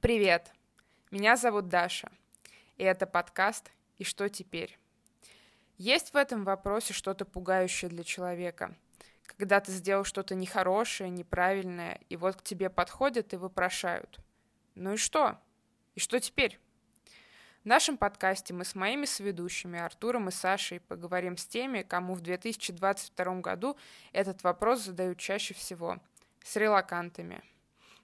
Привет! Меня зовут Даша, и это подкаст «И что теперь?». Есть в этом вопросе что-то пугающее для человека, когда ты сделал что-то нехорошее, неправильное, и вот к тебе подходят и вопрошают. Ну и что? И что теперь? В нашем подкасте мы с моими соведущими Артуром и Сашей поговорим с теми, кому в 2022 году этот вопрос задают чаще всего – с релакантами.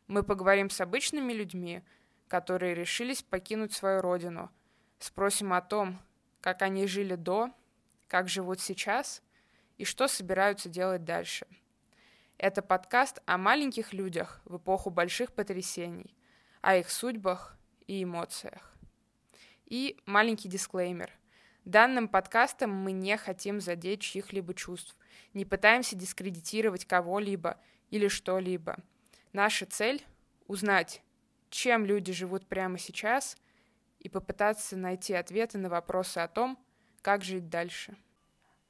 Мы поговорим с обычными людьми, которые решились покинуть свою родину. Спросим о том, как они жили до, как живут сейчас и что собираются делать дальше. Это подкаст о маленьких людях в эпоху больших потрясений, о их судьбах и эмоциях. И маленький дисклеймер. Данным подкастом мы не хотим задеть чьих-либо чувств, не пытаемся дискредитировать кого-либо или что-либо. Наша цель — узнать, чем люди живут прямо сейчас, и попытаться найти ответы на вопросы о том, как жить дальше.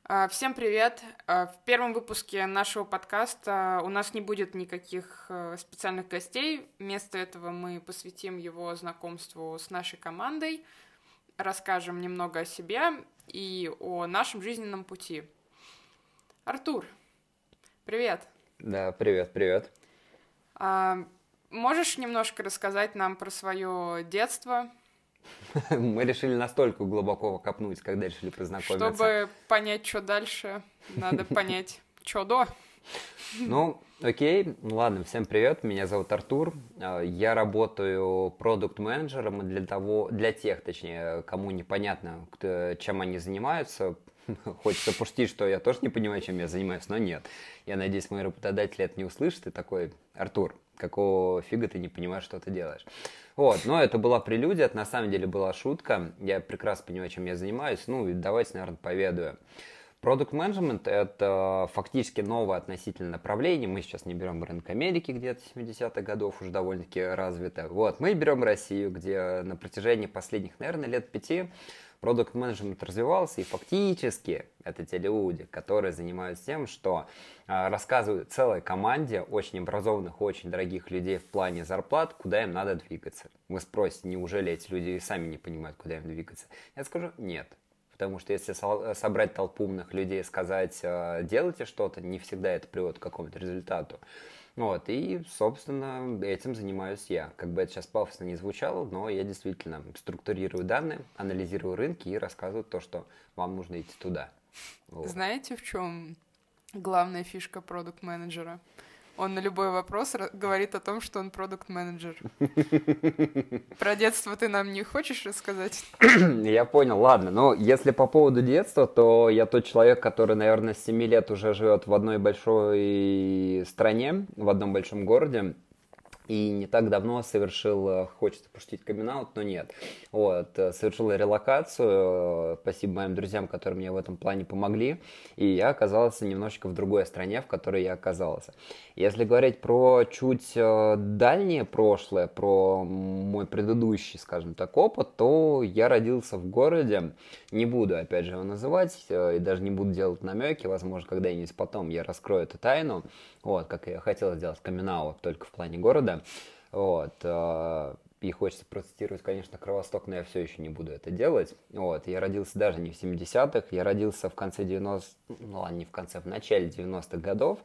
А, всем привет! А, в первом выпуске нашего подкаста у нас не будет никаких э, специальных гостей. Вместо этого мы посвятим его знакомству с нашей командой — расскажем немного о себе и о нашем жизненном пути. Артур, привет. Да, привет, привет. А, можешь немножко рассказать нам про свое детство? Мы решили настолько глубоко копнуть, когда решили познакомиться. Чтобы понять, что дальше, надо понять, что до. Ну, окей, ну ладно, всем привет, меня зовут Артур, а, я работаю продукт-менеджером для того, для тех, точнее, кому непонятно, кто, чем они занимаются, Хочется пустить, что я тоже не понимаю, чем я занимаюсь, но нет. Я надеюсь, мои работодатели это не услышат и такой, Артур, какого фига ты не понимаешь, что ты делаешь. Вот, но это была прелюдия, это на самом деле была шутка. Я прекрасно понимаю, чем я занимаюсь. Ну, и давайте, наверное, поведаю. Продукт менеджмент это фактически новое относительно направление. Мы сейчас не берем рынок Америки, где-то 70-х годов уже довольно-таки развито. Вот, мы берем Россию, где на протяжении последних, наверное, лет пяти продукт менеджмент развивался, и фактически это те люди, которые занимаются тем, что э, рассказывают целой команде очень образованных, очень дорогих людей в плане зарплат, куда им надо двигаться. Вы спросите, неужели эти люди и сами не понимают, куда им двигаться? Я скажу, нет. Потому что если собрать толпу умных людей и сказать, э, делайте что-то, не всегда это приводит к какому-то результату. Вот, и, собственно, этим занимаюсь я. Как бы это сейчас пафосно не звучало, но я действительно структурирую данные, анализирую рынки и рассказываю то, что вам нужно идти туда. Вот. Знаете, в чем главная фишка продукт-менеджера? Он на любой вопрос говорит о том, что он продукт-менеджер. Про детство ты нам не хочешь рассказать? Я понял, ладно. Но если по поводу детства, то я тот человек, который, наверное, с 7 лет уже живет в одной большой стране, в одном большом городе и не так давно совершил, э, хочется пошутить камин но нет, вот, э, совершил релокацию, э, спасибо моим друзьям, которые мне в этом плане помогли, и я оказался немножечко в другой стране, в которой я оказался. Если говорить про чуть дальнее прошлое, про мой предыдущий, скажем так, опыт, то я родился в городе, не буду, опять же, его называть, и даже не буду делать намеки, возможно, когда-нибудь потом я раскрою эту тайну, вот, как я хотел сделать камин только в плане города, вот. Э, и хочется процитировать, конечно, Кровосток, но я все еще не буду это делать. Вот. Я родился даже не в 70-х, я родился в конце 90 ну ладно, не в конце, в начале 90-х годов.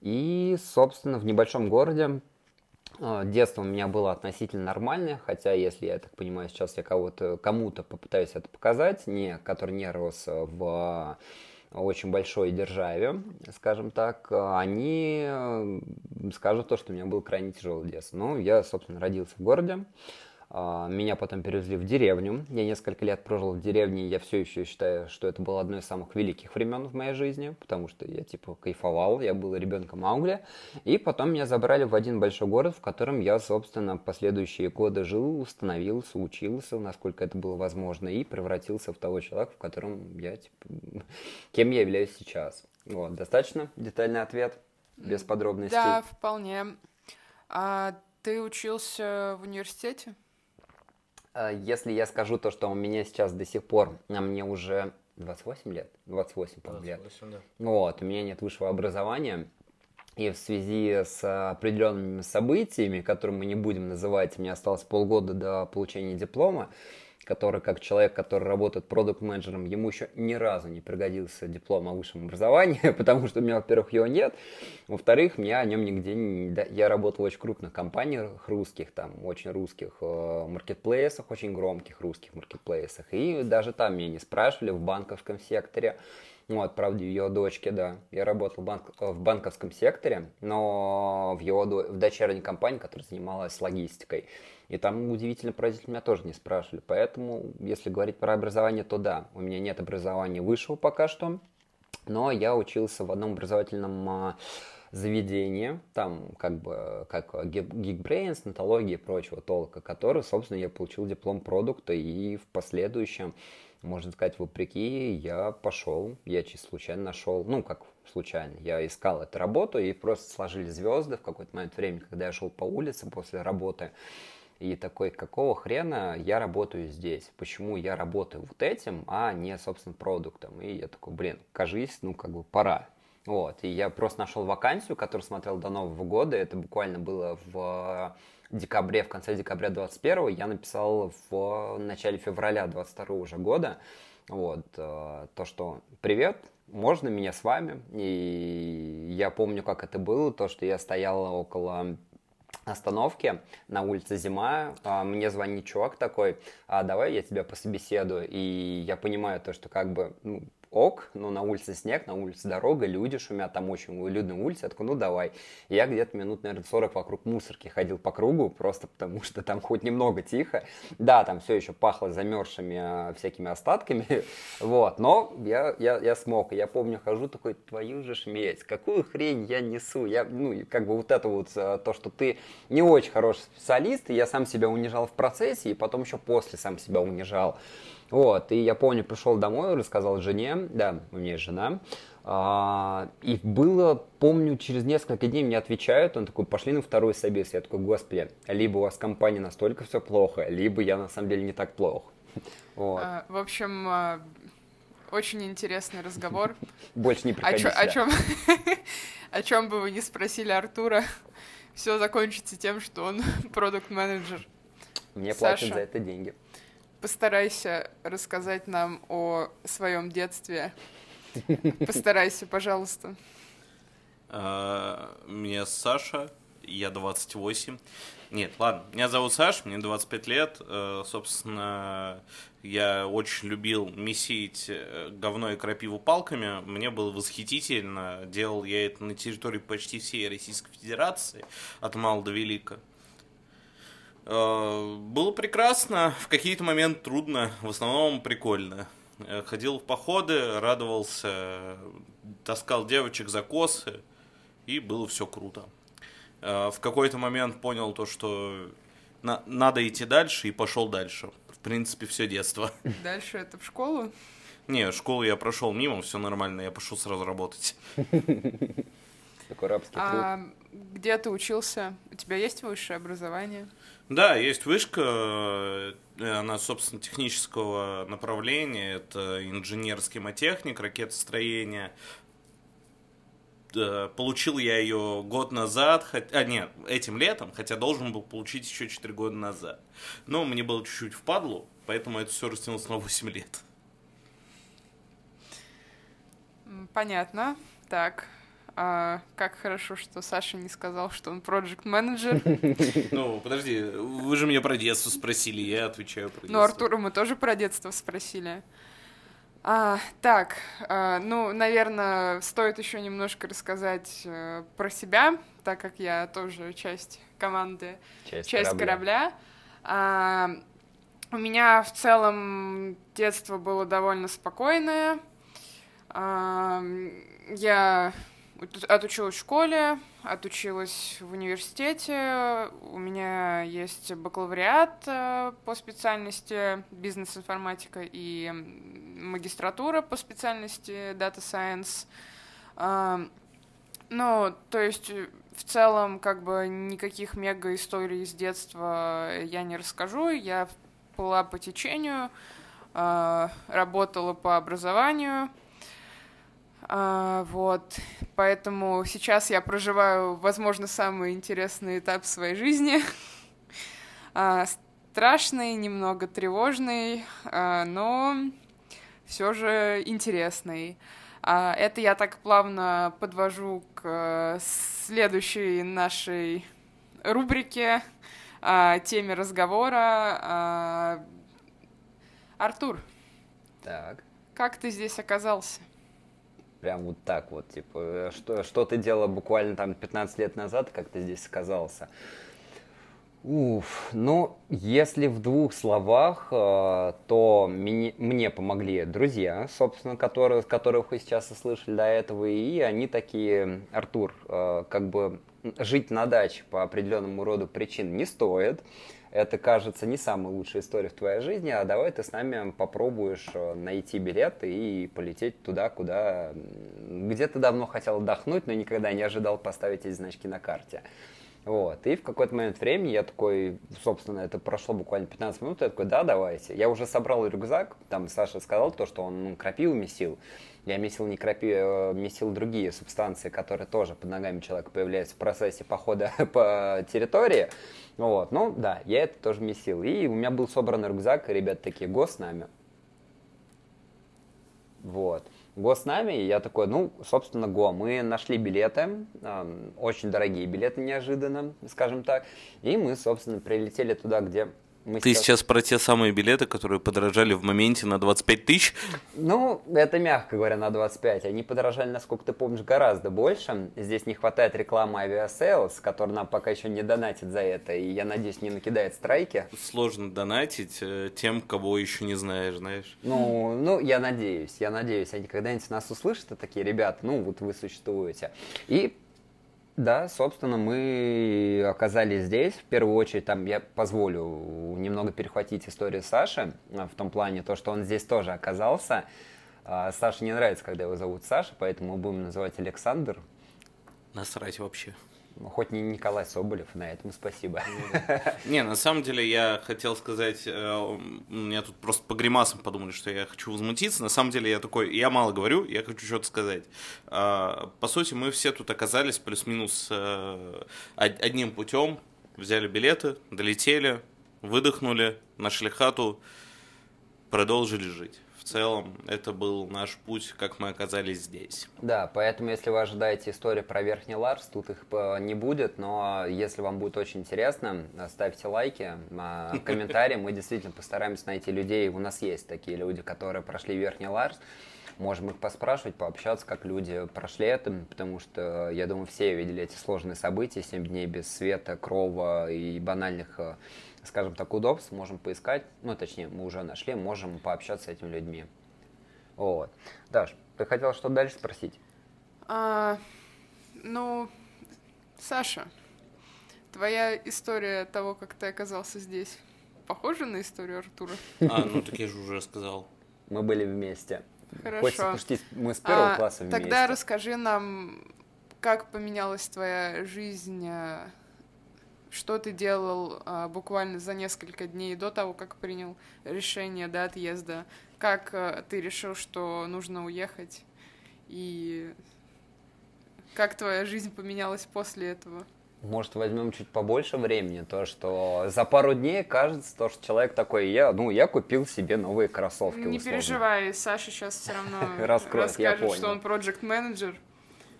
И, собственно, в небольшом городе э, Детство у меня было относительно нормальное, хотя, если я так понимаю, сейчас я кого-то, кому-то попытаюсь это показать, не, который не рос в очень большой державе, скажем так, они скажут то, что у меня был крайне тяжелый детство. Ну, я, собственно, родился в городе, меня потом перевезли в деревню. Я несколько лет прожил в деревне, и я все еще считаю, что это было одно из самых великих времен в моей жизни, потому что я типа кайфовал, я был ребенком Маугли. И потом меня забрали в один большой город, в котором я, собственно, последующие годы жил, установился, учился, насколько это было возможно, и превратился в того человека, в котором я, типа, кем я являюсь сейчас. Вот, достаточно детальный ответ, без подробностей? Да, вполне. А ты учился в университете? Э, если я скажу то, что у меня сейчас до сих пор, а мне уже 28 лет, 28, по-моему, лет. Да. Вот, у меня нет высшего образования. и в связи с определенными событиями, которые мы не будем называть, мне осталось полгода до получения диплома, который, как человек, который работает продукт-менеджером, ему еще ни разу не пригодился диплом о высшем образовании, потому что у меня, во-первых, его нет, во-вторых, меня о нем нигде не... Я работал в очень крупных компаниях русских, там, очень русских э, маркетплейсах, очень громких русских маркетплейсах, и даже там меня не спрашивали в банковском секторе, вот, правда, ее дочки, да. Я работал банк, в банковском секторе, но в его в дочерней компании, которая занималась логистикой. И там удивительно про меня тоже не спрашивали. Поэтому, если говорить про образование, то да, у меня нет образования высшего пока что, но я учился в одном образовательном а, заведении, там как бы как Geekbrains, нотология и прочего толка, который, собственно, я получил диплом продукта и в последующем, можно сказать, вопреки, я пошел, я чисто случайно нашел, ну, как случайно, я искал эту работу, и просто сложили звезды в какой-то момент времени, когда я шел по улице после работы, и такой, какого хрена я работаю здесь? Почему я работаю вот этим, а не, собственно, продуктом? И я такой, блин, кажись, ну, как бы пора. Вот, и я просто нашел вакансию, которую смотрел до Нового года, это буквально было в декабре, в конце декабря 21 я написал в начале февраля 22 уже года, вот, э, то, что «Привет, можно меня с вами?» И я помню, как это было, то, что я стоял около остановке на улице зима, а, мне звонит чувак такой, а давай я тебя пособеседую, и я понимаю то, что как бы ну, ок, но на улице снег, на улице дорога, люди шумят, там очень людная улица, я такой, ну давай. Я где-то минут, наверное, 40 вокруг мусорки ходил по кругу, просто потому что там хоть немного тихо. Да, там все еще пахло замерзшими а, всякими остатками, вот, но я, я, я смог. Я помню, хожу такой, твою же шметь, какую хрень я несу? Я, ну, как бы вот это вот, а, то, что ты не очень хороший специалист, и я сам себя унижал в процессе, и потом еще после сам себя унижал. Вот, и я помню, пришел домой, рассказал жене, да, у меня есть жена, а, и было, помню, через несколько дней мне отвечают, он такой, пошли на второй собес. Я такой, господи, либо у вас компания настолько все плохо, либо я на самом деле не так плох. Вот. А, в общем, а, очень интересный разговор. Больше не приходите. О чем, о чем бы вы ни спросили Артура, все закончится тем, что он продукт-менеджер. Мне платят за это деньги. Постарайся рассказать нам о своем детстве. Постарайся, пожалуйста. А, меня Саша, я 28. Нет, ладно, меня зовут Саша, мне 25 лет. Э, собственно, я очень любил месить э, говно и крапиву палками. Мне было восхитительно. Делал я это на территории почти всей Российской Федерации, от мала до велика. Э, было прекрасно, в какие-то моменты трудно, в основном прикольно. Э, ходил в походы, радовался, таскал девочек за косы, и было все круто. Э, в какой-то момент понял то, что на надо идти дальше, и пошел дальше. В принципе, все детство. Дальше это в школу? Не, школу я прошел мимо, все нормально, я пошел сразу работать. Такой рабский труд. А где ты учился? У тебя есть высшее образование? Да, есть вышка, э, она, собственно, технического направления, это инженер схемотехник, ракетостроение. Получил я ее год назад, а нет, этим летом, хотя должен был получить еще 4 года назад. Но мне было чуть-чуть впадло, поэтому это все растянулось на 8 лет. Понятно. Так, а, как хорошо, что Саша не сказал, что он проект менеджер Ну, подожди, вы же меня про детство спросили, я отвечаю про детство. Ну, Артура мы тоже про детство спросили. А, так, а, ну, наверное, стоит еще немножко рассказать а, про себя, так как я тоже часть команды, часть, часть корабля. корабля. А, у меня в целом детство было довольно спокойное. А, я Отучилась в школе, отучилась в университете. У меня есть бакалавриат э, по специальности бизнес-информатика и магистратура по специальности Data Science. А, ну, то есть в целом как бы никаких мега историй с детства я не расскажу. Я была по течению, а, работала по образованию. А, вот, поэтому сейчас я проживаю, возможно, самый интересный этап своей жизни. А, страшный, немного тревожный, а, но все же интересный. А, это я так плавно подвожу к следующей нашей рубрике, а, теме разговора. А, Артур. Так. Как ты здесь оказался? Прям вот так вот, типа, что, что ты делал буквально там 15 лет назад, как ты здесь оказался? Уф, ну, если в двух словах, э, то мне, мне помогли друзья, собственно, которые, которых вы сейчас услышали до этого, и они такие, Артур, э, как бы жить на даче по определенному роду причин не стоит. Это, кажется, не самая лучшая история в твоей жизни, а давай ты с нами попробуешь э, найти билет и полететь туда, куда... Где ты давно хотел отдохнуть, но никогда не ожидал поставить эти значки на карте. Вот. И в какой-то момент времени я такой, собственно, это прошло буквально 15 минут, я такой, да, давайте. Я уже собрал рюкзак, там Саша сказал то, что он крапиву месил. Я месил не крапиву, а месил другие субстанции, которые тоже под ногами человека появляются в процессе похода по территории. Вот, ну да, я это тоже месил. И у меня был собран рюкзак, и ребята такие, го с нами. Вот. Го с нами, и я такой, ну, собственно, Го. Мы нашли билеты, очень дорогие билеты неожиданно, скажем так, и мы, собственно, прилетели туда, где мы Ты сейчас... сейчас про те самые билеты, которые подорожали в моменте на 25 тысяч? Ну, это мягко говоря, на 25. Они подорожали, насколько ты помнишь, гораздо больше. Здесь не хватает рекламы Aviasales, который нам пока еще не донатит за это, и, я надеюсь, не накидает страйки. Сложно донатить э, тем, кого еще не знаешь, знаешь. Ну, ну, я надеюсь, я надеюсь, они когда-нибудь нас услышат, и такие, ребята, ну, вот вы существуете. И да, собственно, мы оказались здесь. В первую очередь, там я позволю немного перехватить историю Саши, а, в том плане, то, что он здесь тоже оказался. А, Саше не нравится, когда его зовут Саша, поэтому мы будем называть Александр. Насрать вообще. Ну, хоть не Николай Соболев, на этом спасибо. Не, на самом деле я хотел сказать, э, меня тут просто по гримасам подумали, что я хочу возмутиться. На самом деле я такой, я мало говорю, я хочу что-то сказать. А, по сути, мы все тут оказались плюс-минус э, одним путем, взяли билеты, долетели, выдохнули, нашли хату, продолжили жить целом это был наш путь, как мы оказались здесь. Да, поэтому если вы ожидаете истории про Верхний Ларс, тут их э, не будет, но если вам будет очень интересно, ставьте лайки, а, комментарии, мы действительно постараемся найти людей, у нас есть такие люди, которые прошли Верхний Ларс, можем их поспрашивать, пообщаться, как люди прошли это, потому что, я думаю, все видели эти сложные события, 7 дней без света, крова и банальных э, скажем так, удобств, можем поискать, ну, точнее, мы уже нашли, можем пообщаться с этими людьми. Вот. Даш, ты хотела что дальше спросить? А, ну, Саша, твоя история того, как ты оказался здесь, похожа на историю Артура? А, ну так я же уже сказал. Мы были вместе. Хорошо. Хочется почти мы с первого а, класса вместе. Тогда расскажи нам, как поменялась твоя жизнь а, что ты делал а, буквально за несколько дней до того, как принял решение до отъезда? Как а, ты решил, что нужно уехать? И как твоя жизнь поменялась после этого? Может, возьмем чуть побольше времени, то, что за пару дней кажется, то, что человек такой, я, ну, я купил себе новые кроссовки. Не условно. переживай, Саша сейчас все равно расскажет, что он проект менеджер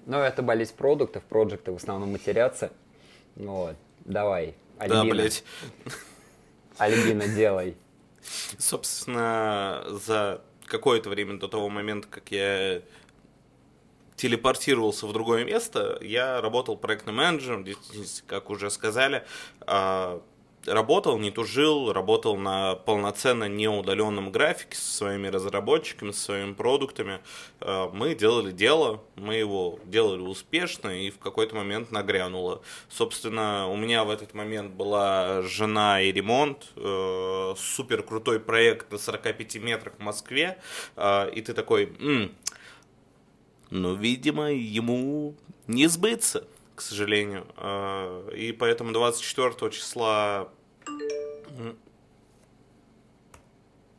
Ну, это болезнь продуктов, проекты в основном матерятся. Вот. Давай, Альбина. Да, блядь. Альбина, делай. Собственно, за какое-то время до того момента, как я телепортировался в другое место, я работал проектным менеджером, как уже сказали, а, работал, не тужил, работал на полноценно неудаленном графике со своими разработчиками, со своими продуктами. Э, мы делали дело, мы его делали успешно и в какой-то момент нагрянуло. Собственно, у меня в этот момент была жена и ремонт, э, супер крутой проект на 45 метрах в Москве, э, и ты такой, М, ну, видимо, ему не сбыться к сожалению. И поэтому 24 числа...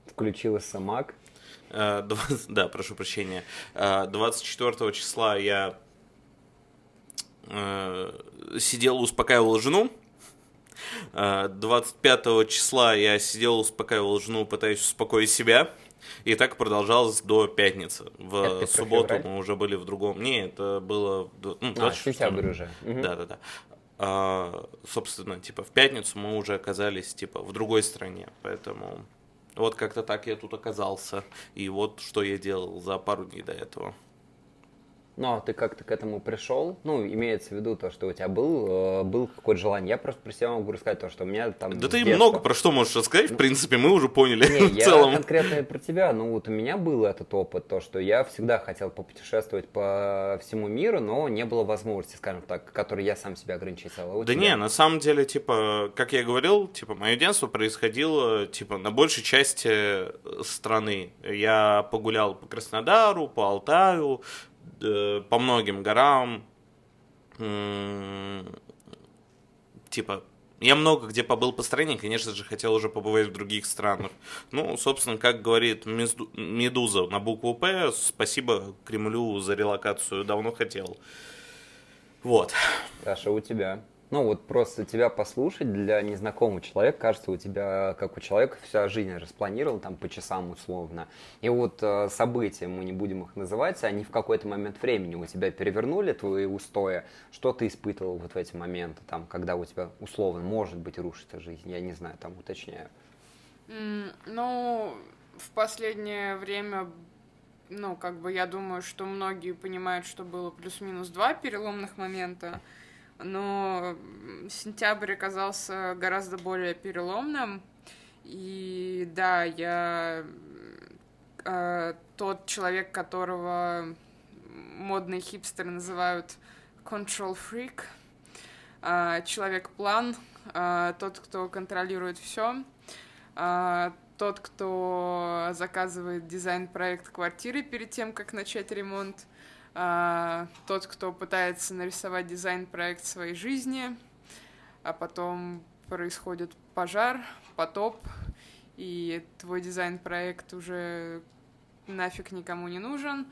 Включился Mac. Э, да, прошу прощения. 24 числа я сидел, успокаивал жену. 25 числа я сидел, успокаивал жену, пытаясь успокоить себя. И так продолжалось до пятницы. В субботу февраль? мы уже были в другом. Не, это было... Ну, а, сентябрь уже. Да-да-да. А, собственно, типа в пятницу мы уже оказались типа в другой стране, поэтому вот как-то так я тут оказался. И вот что я делал за пару дней до этого. Ну, а ты как-то к этому пришел? Ну, имеется в виду то, что у тебя был, э, был какое-то желание. Я просто про себя могу рассказать то, что у меня там... Да ты детства... много про что можешь рассказать, в принципе, мы уже поняли Не, в я целом. конкретно про тебя. Ну, вот у меня был этот опыт, то, что я всегда хотел попутешествовать по всему миру, но не было возможности, скажем так, которой я сам себя ограничивал. А да тебя? не, на самом деле, типа, как я говорил, типа, мое детство происходило, типа, на большей части э, страны. Я погулял по Краснодару, по Алтаю, Э, по многим горам. Типа, я много где побыл по стране, конечно же, хотел уже побывать в других странах. Ну, собственно, как говорит Медуза на букву П, спасибо Кремлю за релокацию, давно хотел. Вот. Даша, у тебя? Ну, вот просто тебя послушать для незнакомого человека, кажется, у тебя, как у человека, вся жизнь распланирована там по часам условно. И вот э, события, мы не будем их называть, они в какой-то момент времени у тебя перевернули твои устои. Что ты испытывал вот в эти моменты, там, когда у тебя условно, может быть, рушится жизнь? Я не знаю, там уточняю. Ну, в последнее время ну, как бы я думаю, что многие понимают, что было плюс-минус два переломных момента но сентябрь оказался гораздо более переломным. И да, я э, тот человек, которого модные хипстеры называют control freak, э, человек-план, э, тот, кто контролирует все, э, тот, кто заказывает дизайн-проект квартиры перед тем, как начать ремонт, а, тот, кто пытается нарисовать дизайн-проект своей жизни, а потом происходит пожар, потоп, и твой дизайн-проект уже нафиг никому не нужен.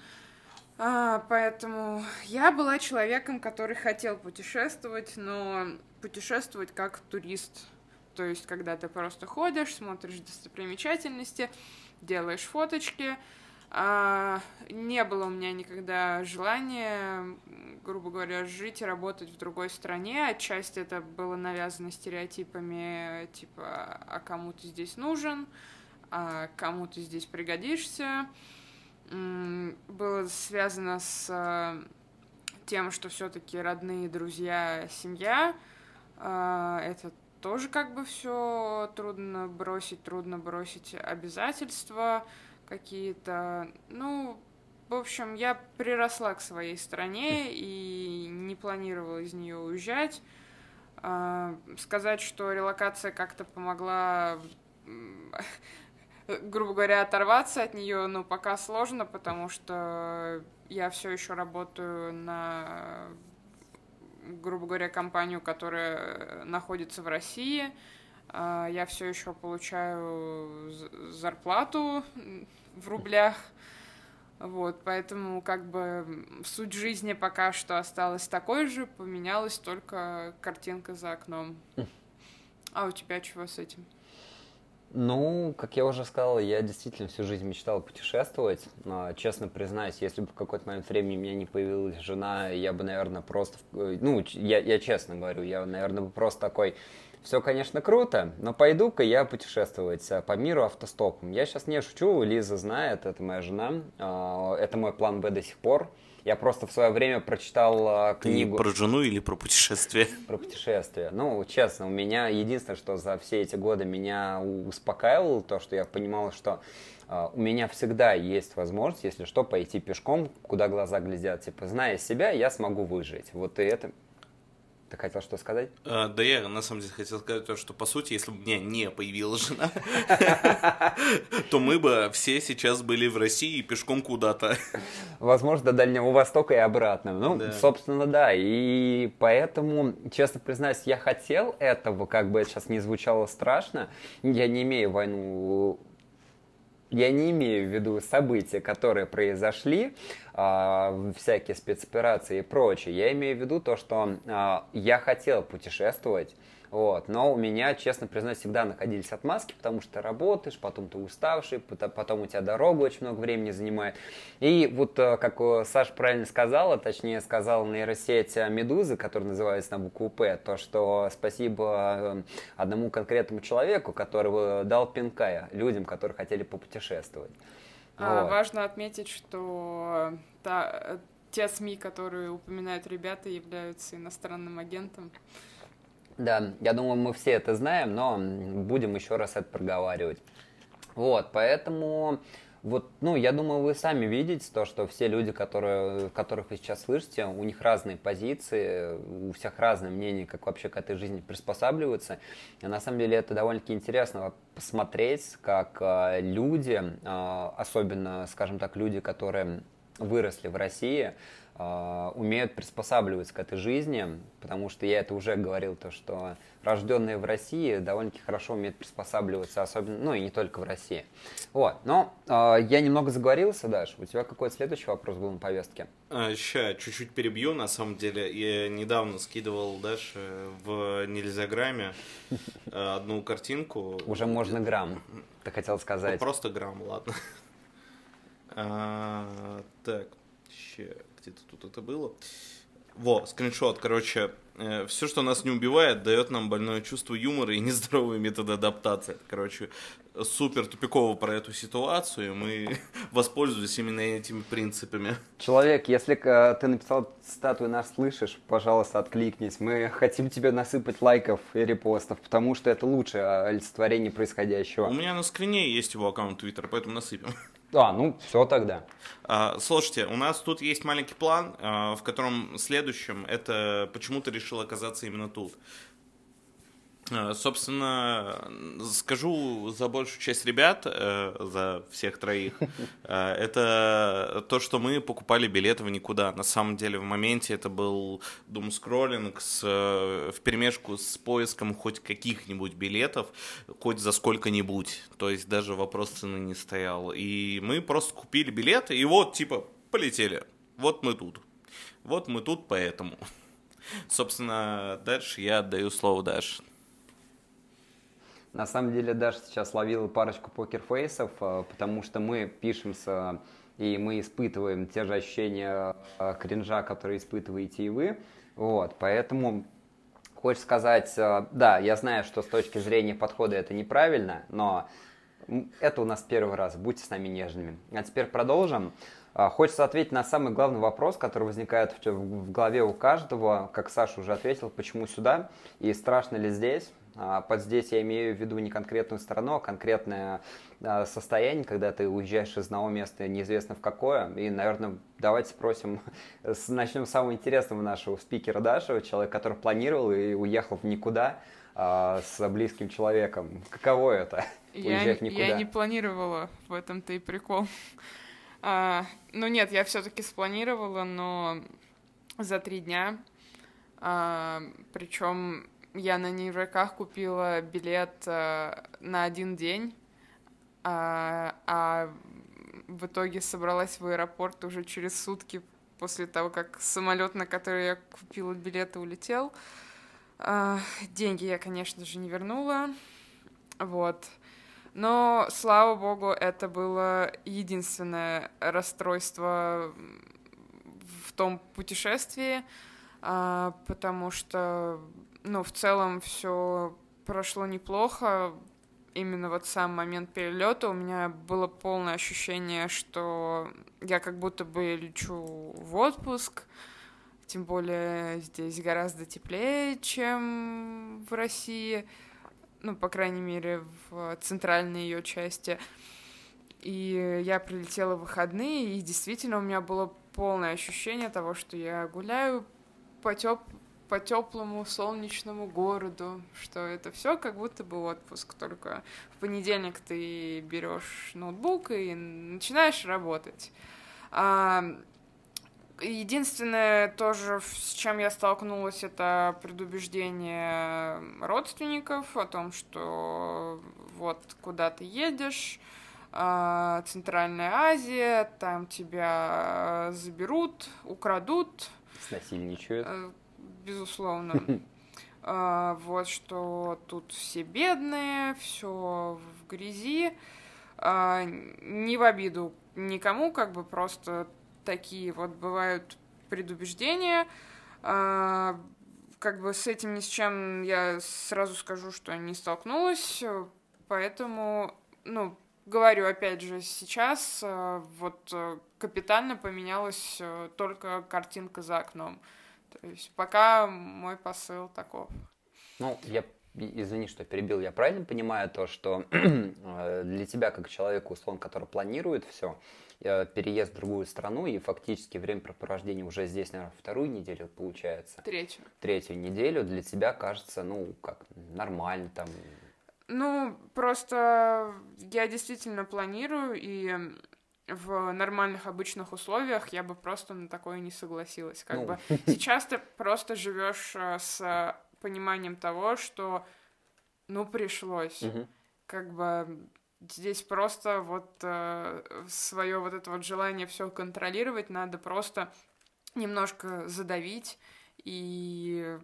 А, поэтому я была человеком, который хотел путешествовать, но путешествовать как турист. То есть, когда ты просто ходишь, смотришь достопримечательности, делаешь фоточки, а, не было у меня никогда желания, грубо говоря, жить и работать в другой стране. Отчасти это было навязано стереотипами, типа, а кому ты здесь нужен, а кому ты здесь пригодишься. Было связано с тем, что все-таки родные, друзья, семья. А, это тоже как бы все трудно бросить, трудно бросить обязательства какие-то. Ну, в общем, я приросла к своей стране и не планировала из нее уезжать. А, сказать, что релокация как-то помогла, грубо говоря, оторваться от нее, ну, пока сложно, потому что я все еще работаю на, грубо говоря, компанию, которая находится в России. А, я все еще получаю зарплату в рублях. Вот, поэтому как бы суть жизни пока что осталась такой же, поменялась только картинка за окном. А у тебя чего с этим? Ну, как я уже сказал, я действительно всю жизнь мечтал путешествовать. Но, честно признаюсь, если бы в какой-то момент времени у меня не появилась жена, я бы, наверное, просто... Ну, я, я честно говорю, я, наверное, бы просто такой все, конечно, круто, но пойду-ка я путешествовать э, по миру автостопом. Я сейчас не шучу, Лиза знает, это моя жена, а, это мой план Б до сих пор. Я просто в свое время прочитал книгу... Ты про жену или про путешествие? Про путешествие. Ну, честно, у меня единственное, что за все эти годы меня успокаивало, то, что я понимал, что у меня всегда есть возможность, если что, пойти пешком, куда глаза глядят. Типа, зная себя, я смогу выжить. Вот и это ты хотел что сказать? А, да я на самом деле хотел сказать то, что по сути, если бы у меня не появилась жена, то мы бы все сейчас были в России пешком куда-то. Возможно, до Дальнего Востока и обратно. Ну, собственно, да. И поэтому, честно признаюсь, я хотел этого, как бы это сейчас не звучало страшно. Я не имею войну я не имею в виду события, которые произошли, э, всякие спецоперации и прочее. Я имею в виду то, что э, я хотел путешествовать, вот. Но у меня, честно признаюсь, всегда находились отмазки, потому что ты работаешь, потом ты уставший, потом у тебя дорога очень много времени занимает. И вот, э, как Саша правильно сказала, точнее сказала нейросеть Медузы, которая называется на букву П, то, что спасибо э, одному конкретному человеку, который дал пинка людям, которые хотели попутешествовать. А, вот. Важно отметить, что та, те СМИ, которые упоминают ребята, являются иностранным агентом. Да, я думаю, мы все это знаем, но будем еще раз это проговаривать. Вот, поэтому вот, ну, я думаю, вы сами видите то, что все люди, которые, которых вы сейчас слышите, у них разные позиции, у всех разное мнение, как вообще к этой жизни приспосабливаются. И на самом деле это довольно-таки интересно посмотреть, как э, люди, э, особенно, скажем так, люди, которые выросли в России, умеют приспосабливаться к этой жизни, потому что я это уже говорил, то, что рожденные в России довольно-таки хорошо умеют приспосабливаться, особенно, ну и не только в России. Вот, но э, я немного заговорился, Даш, у тебя какой следующий вопрос был на повестке? А, чуть-чуть перебью, на самом деле, я недавно скидывал Даше в Нельзяграме одну картинку. Уже можно грамм, ты хотел сказать. Просто грамм, ладно. Так, сейчас где-то тут это было. Во, скриншот, короче, э, все, что нас не убивает, дает нам больное чувство юмора и нездоровые методы адаптации. Короче, супер тупиково про эту ситуацию, и мы воспользуемся именно этими принципами. Человек, если э, ты написал статую «Нас слышишь», пожалуйста, откликнись. Мы хотим тебе насыпать лайков и репостов, потому что это лучшее олицетворение происходящего. У меня на скрине есть его аккаунт Твиттер, поэтому насыпем. А, ну все тогда. А, слушайте, у нас тут есть маленький план, а, в котором следующем это почему ты решил оказаться именно тут. Э, собственно, скажу за большую часть ребят, э, за всех троих, э, это то, что мы покупали билеты в никуда. На самом деле в моменте это был думскроллинг с, в перемешку с поиском хоть каких-нибудь билетов, хоть за сколько-нибудь. То есть даже вопрос цены не стоял. И мы просто купили билеты, и вот типа полетели. Вот мы тут. Вот мы тут поэтому. Собственно, дальше я отдаю слово Даше. На самом деле Даша сейчас ловила парочку покерфейсов, э, потому что мы пишемся и мы испытываем те же ощущения э, кринжа, которые испытываете и вы. Вот, поэтому хочешь сказать, э, да, я знаю, что с точки зрения подхода это неправильно, но это у нас первый раз, будьте с нами нежными. А теперь продолжим. Хочется ответить на самый главный вопрос, который возникает в голове у каждого, как Саша уже ответил, почему сюда и страшно ли здесь. А, под здесь я имею в виду не конкретную страну, а конкретное а, состояние, когда ты уезжаешь из одного места неизвестно в какое. И, наверное, давайте спросим, начнем с самого интересного нашего спикера Дашева, человек, который планировал и уехал в никуда а, с близким человеком. Каково это? Я, уезжать никуда? Я не планировала, в этом-то и прикол. А, ну нет, я все-таки спланировала, но за три дня. А, причем я на нейроках купила билет э, на один день, а, а в итоге собралась в аэропорт уже через сутки после того, как самолет, на который я купила билеты, улетел. А, деньги я, конечно же, не вернула. Вот. Но, слава богу, это было единственное расстройство в том путешествии, а, потому что ну, в целом все прошло неплохо. Именно вот сам момент перелета у меня было полное ощущение, что я как будто бы лечу в отпуск, тем более здесь гораздо теплее, чем в России, ну, по крайней мере, в центральной ее части. И я прилетела в выходные, и действительно у меня было полное ощущение того, что я гуляю по, теп по теплому солнечному городу, что это все как будто бы отпуск, только в понедельник ты берешь ноутбук и начинаешь работать. А, единственное тоже, с чем я столкнулась, это предубеждение родственников о том, что вот куда ты едешь, а, Центральная Азия, там тебя заберут, украдут. Снасильничают. Э, безусловно. А, вот что тут все бедные, все в грязи. А, не в обиду никому, как бы просто такие вот бывают предубеждения. А, как бы с этим ни с чем я сразу скажу, что не столкнулась, поэтому, ну, говорю, опять же, сейчас вот капитально поменялась только картинка за окном. То есть пока мой посыл таков. Ну, я извини, что перебил, я правильно понимаю то, что э, для тебя, как человека, условно, который планирует все, э, переезд в другую страну и фактически время препровождения уже здесь, наверное, вторую неделю получается? Третью. Третью неделю для тебя кажется, ну, как нормально там. Ну, просто я действительно планирую, и в нормальных обычных условиях я бы просто на такое не согласилась. Как ну. бы сейчас ты просто живешь э, с пониманием того, что ну пришлось. Угу. Как бы здесь просто вот э, свое вот это вот желание все контролировать надо просто немножко задавить и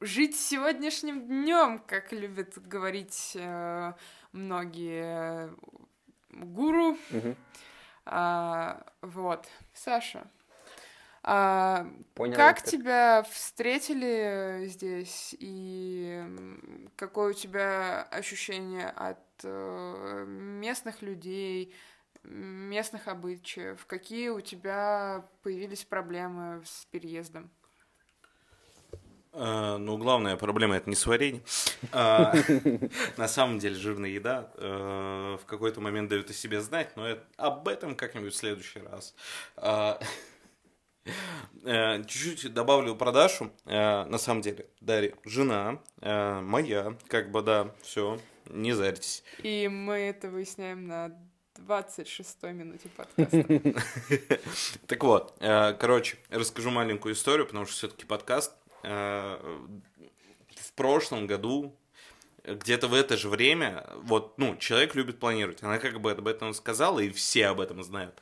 жить сегодняшним днем, как любят говорить э, многие гуру. Угу. А, вот. Саша, а, Понял как это. тебя встретили здесь и какое у тебя ощущение от э, местных людей, местных обычаев? Какие у тебя появились проблемы с переездом? Uh, ну, главная проблема это не сварение. Uh, на самом деле жирная еда uh, в какой-то момент дает о себе знать, но это, об этом как-нибудь в следующий раз. Чуть-чуть добавлю про Дашу. На самом деле, Дарья, жена моя, как бы, да, все, не заритесь. И мы это выясняем на 26-й минуте подкаста. Так вот, короче, расскажу маленькую историю, потому что все-таки подкаст Э, в прошлом году где-то в это же время, вот, ну, человек любит планировать. Она как бы об этом сказала, и все об этом знают.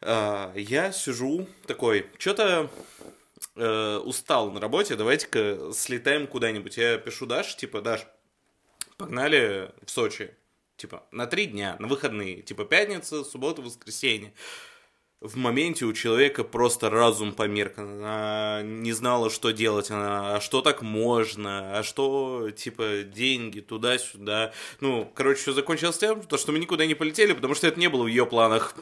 Э, я сижу такой, что-то э, устал на работе, давайте-ка слетаем куда-нибудь. Я пишу Даш, типа, Даш, погнали в Сочи. Типа, на три дня, на выходные. Типа, пятница, суббота, воскресенье в моменте у человека просто разум померк. Она не знала, что делать, она, а что так можно, а что, типа, деньги туда-сюда. Ну, короче, все закончилось тем, что мы никуда не полетели, потому что это не было в ее планах.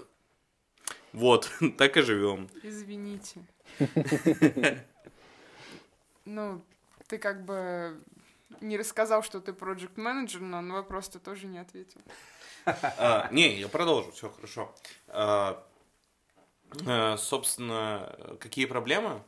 Вот, так и живем. Извините. Ну, ты как бы не рассказал, что ты проект менеджер но на вопрос ты тоже не ответил. А, не, я продолжу, все хорошо. Э, собственно, какие проблемы?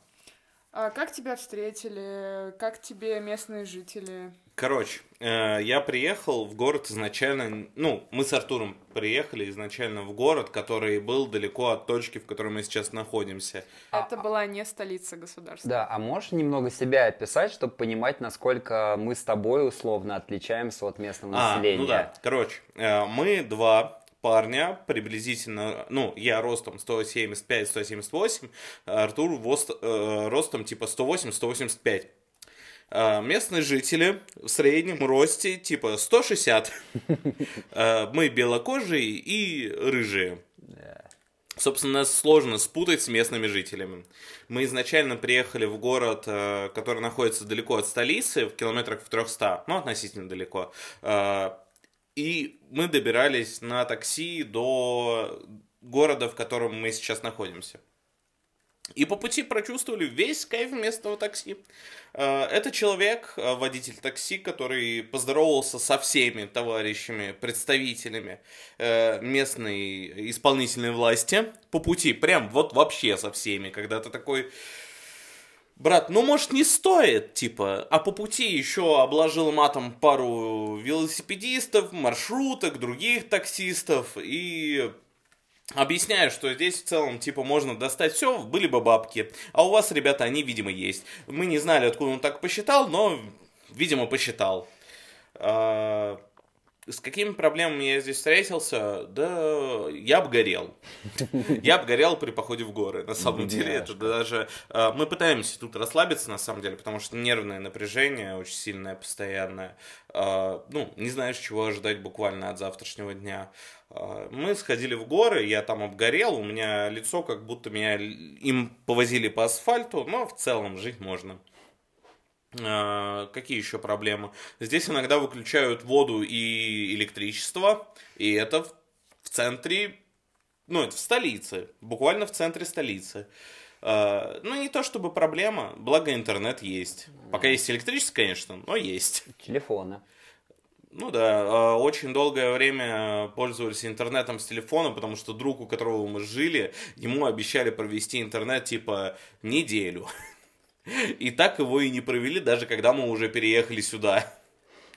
А как тебя встретили? Как тебе местные жители? Короче, э, я приехал в город изначально, ну, мы с Артуром приехали изначально в город, который был далеко от точки, в которой мы сейчас находимся. Это была не столица государства. Да, а можешь немного себя описать, чтобы понимать, насколько мы с тобой условно отличаемся от местного а, населения? Ну да, короче, э, мы два парня, приблизительно, ну, я ростом 175-178, Артур вост, э, ростом типа 108-185. Э, местные жители в среднем росте типа 160. Э, мы белокожие и рыжие. Собственно, нас сложно спутать с местными жителями. Мы изначально приехали в город, э, который находится далеко от столицы, в километрах в 300, ну, относительно далеко. И мы добирались на такси до города, в котором мы сейчас находимся. И по пути прочувствовали весь кайф местного такси. Э, это человек, э, водитель такси, который поздоровался со всеми товарищами, представителями э, местной исполнительной власти по пути. Прям вот вообще со всеми. Когда ты такой брат, ну может не стоит, типа, а по пути еще обложил матом пару велосипедистов, маршруток, других таксистов и объясняю, что здесь в целом, типа, можно достать все, были бы бабки, а у вас, ребята, они, видимо, есть. Мы не знали, откуда он так посчитал, но, видимо, посчитал. С какими проблемами я здесь встретился? Да, я обгорел. Я обгорел при походе в горы. На самом деле, это даже... А, мы пытаемся тут расслабиться, на самом деле, потому что нервное напряжение очень сильное, постоянное. А, ну, не знаешь, чего ожидать буквально от завтрашнего дня. А, мы сходили в горы, я там обгорел, у меня лицо как будто меня им повозили по асфальту, но в целом жить можно. А, какие еще проблемы? Здесь иногда выключают воду и электричество, и это в центре, ну, это в столице, буквально в центре столицы. А, ну, не то чтобы проблема, благо интернет есть. Пока есть электричество, конечно, но есть. Телефоны. Ну да, а, очень долгое время пользовались интернетом с телефона, потому что друг, у которого мы жили, ему обещали провести интернет типа неделю. И так его и не провели, даже когда мы уже переехали сюда.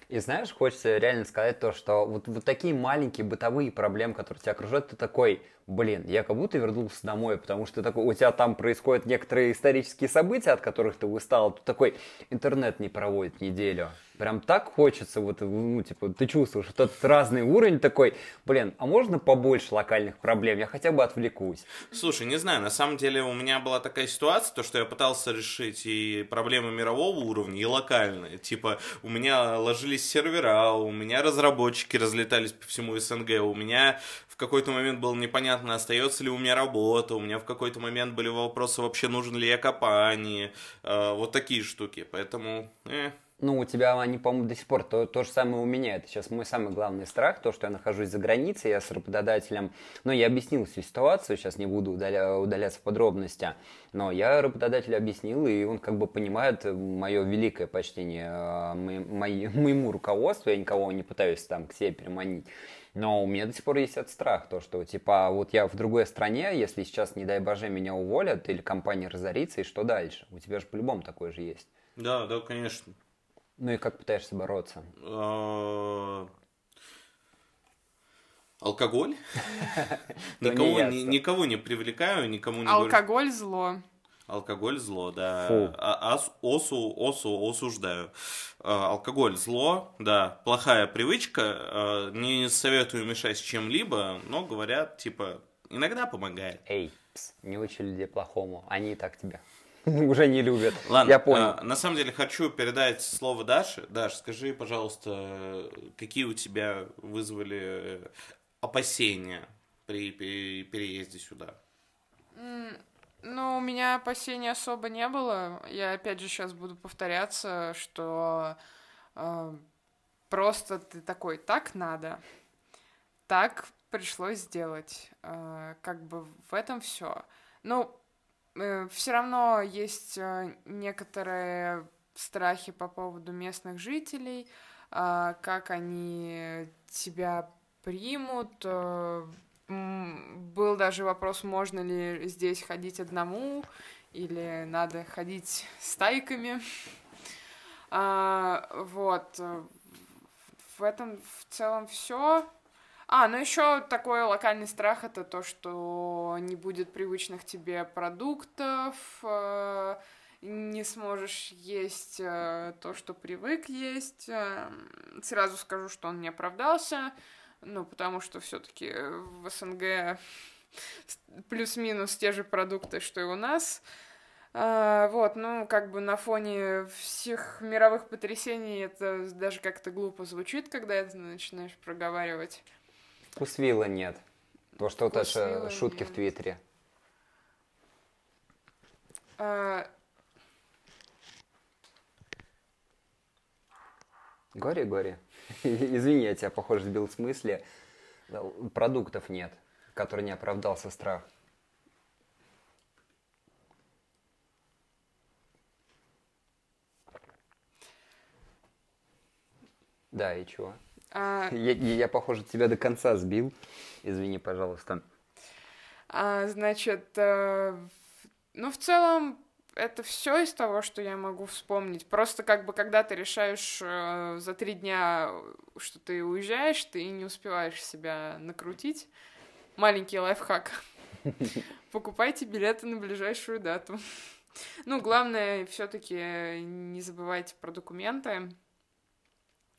И знаешь, хочется реально сказать то, что вот, вот такие маленькие бытовые проблемы, которые тебя окружают, ты такой, блин, я как будто вернулся домой, потому что такой, у тебя там происходят некоторые исторические события, от которых ты устал, тут такой интернет не проводит неделю прям так хочется, вот, ну, типа, ты чувствуешь вот этот разный уровень такой, блин, а можно побольше локальных проблем, я хотя бы отвлекусь. Слушай, не знаю, на самом деле у меня была такая ситуация, то, что я пытался решить и проблемы мирового уровня, и локальные, типа, у меня ложились сервера, у меня разработчики разлетались по всему СНГ, у меня в какой-то момент было непонятно, остается ли у меня работа, у меня в какой-то момент были вопросы, вообще нужен ли я компании, э, вот такие штуки, поэтому, э, ну, у тебя они, по-моему, до сих пор то, то же самое у меня. Это сейчас мой самый главный страх, то, что я нахожусь за границей, я с работодателем. Но я объяснил всю ситуацию, сейчас не буду удаля, удаляться в подробности. Но я работодателю объяснил, и он как бы понимает мое великое почтение э, мо- моему руководству. Я никого не пытаюсь там к себе переманить. Но у меня до сих пор есть этот страх, то, что, типа, вот я в другой стране, если сейчас, не дай боже, меня уволят, или компания разорится, и что дальше? У тебя же по-любому такое же есть. Да, да, конечно. Ну и как пытаешься бороться? А, алкоголь? Никого, никого не привлекаю, никому не Алкоголь зло. Алкоголь зло, да. А, осу, осу осуждаю. А, алкоголь зло, да. Плохая привычка. Не советую мешать с чем-либо, но говорят, типа, иногда помогает. Эй, не учи людей плохому. Они и так тебя уже не любят. Ладно, я понял. А, на самом деле хочу передать слово Даше. Даш, скажи, пожалуйста, какие у тебя вызвали опасения при переезде сюда? Ну, у меня опасений особо не было. Я опять же сейчас буду повторяться, что э, просто ты такой, так надо, так пришлось сделать. Э, как бы в этом все. Ну, Э, все равно есть э, некоторые страхи по поводу местных жителей, а, как они тебя примут. Э, был даже вопрос, можно ли здесь ходить одному или надо ходить стайками. А, вот. В этом в целом все. А, ну еще такой локальный страх это то, что не будет привычных тебе продуктов, э, не сможешь есть э, то, что привык есть. Э, сразу скажу, что он не оправдался, ну, потому что все-таки в СНГ плюс-минус те же продукты, что и у нас. А, вот, ну, как бы на фоне всех мировых потрясений это даже как-то глупо звучит, когда это начинаешь проговаривать. Вкусвилла нет. То, что вот это шутки нет. в Твиттере. А... Горе, горе. Извини, я тебя, похоже, сбил в смысле. Продуктов нет, который не оправдался страх. Да, и чего? А... Я, я, похоже, тебя до конца сбил. Извини, пожалуйста. А, значит, э, ну, в целом, это все из того, что я могу вспомнить. Просто как бы, когда ты решаешь э, за три дня, что ты уезжаешь, ты не успеваешь себя накрутить. Маленький лайфхак. Покупайте билеты на ближайшую дату. Ну, главное, все-таки не забывайте про документы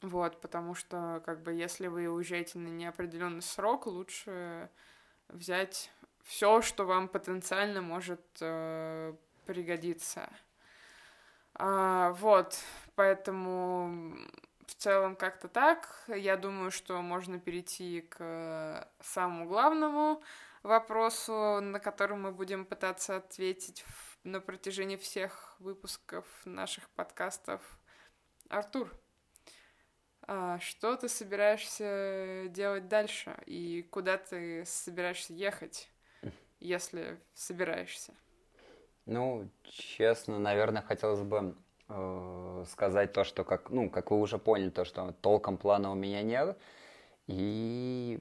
Вот, потому что, как бы, если вы уезжаете на неопределенный срок, лучше взять все, что вам потенциально может э, пригодиться. А, вот, поэтому в целом как-то так. Я думаю, что можно перейти к самому главному вопросу, на который мы будем пытаться ответить на протяжении всех выпусков наших подкастов. Артур, что ты собираешься делать дальше и куда ты собираешься ехать, если собираешься? Ну, честно, наверное, хотелось бы э, сказать то, что, как, ну, как вы уже поняли, то, что толком плана у меня нет. И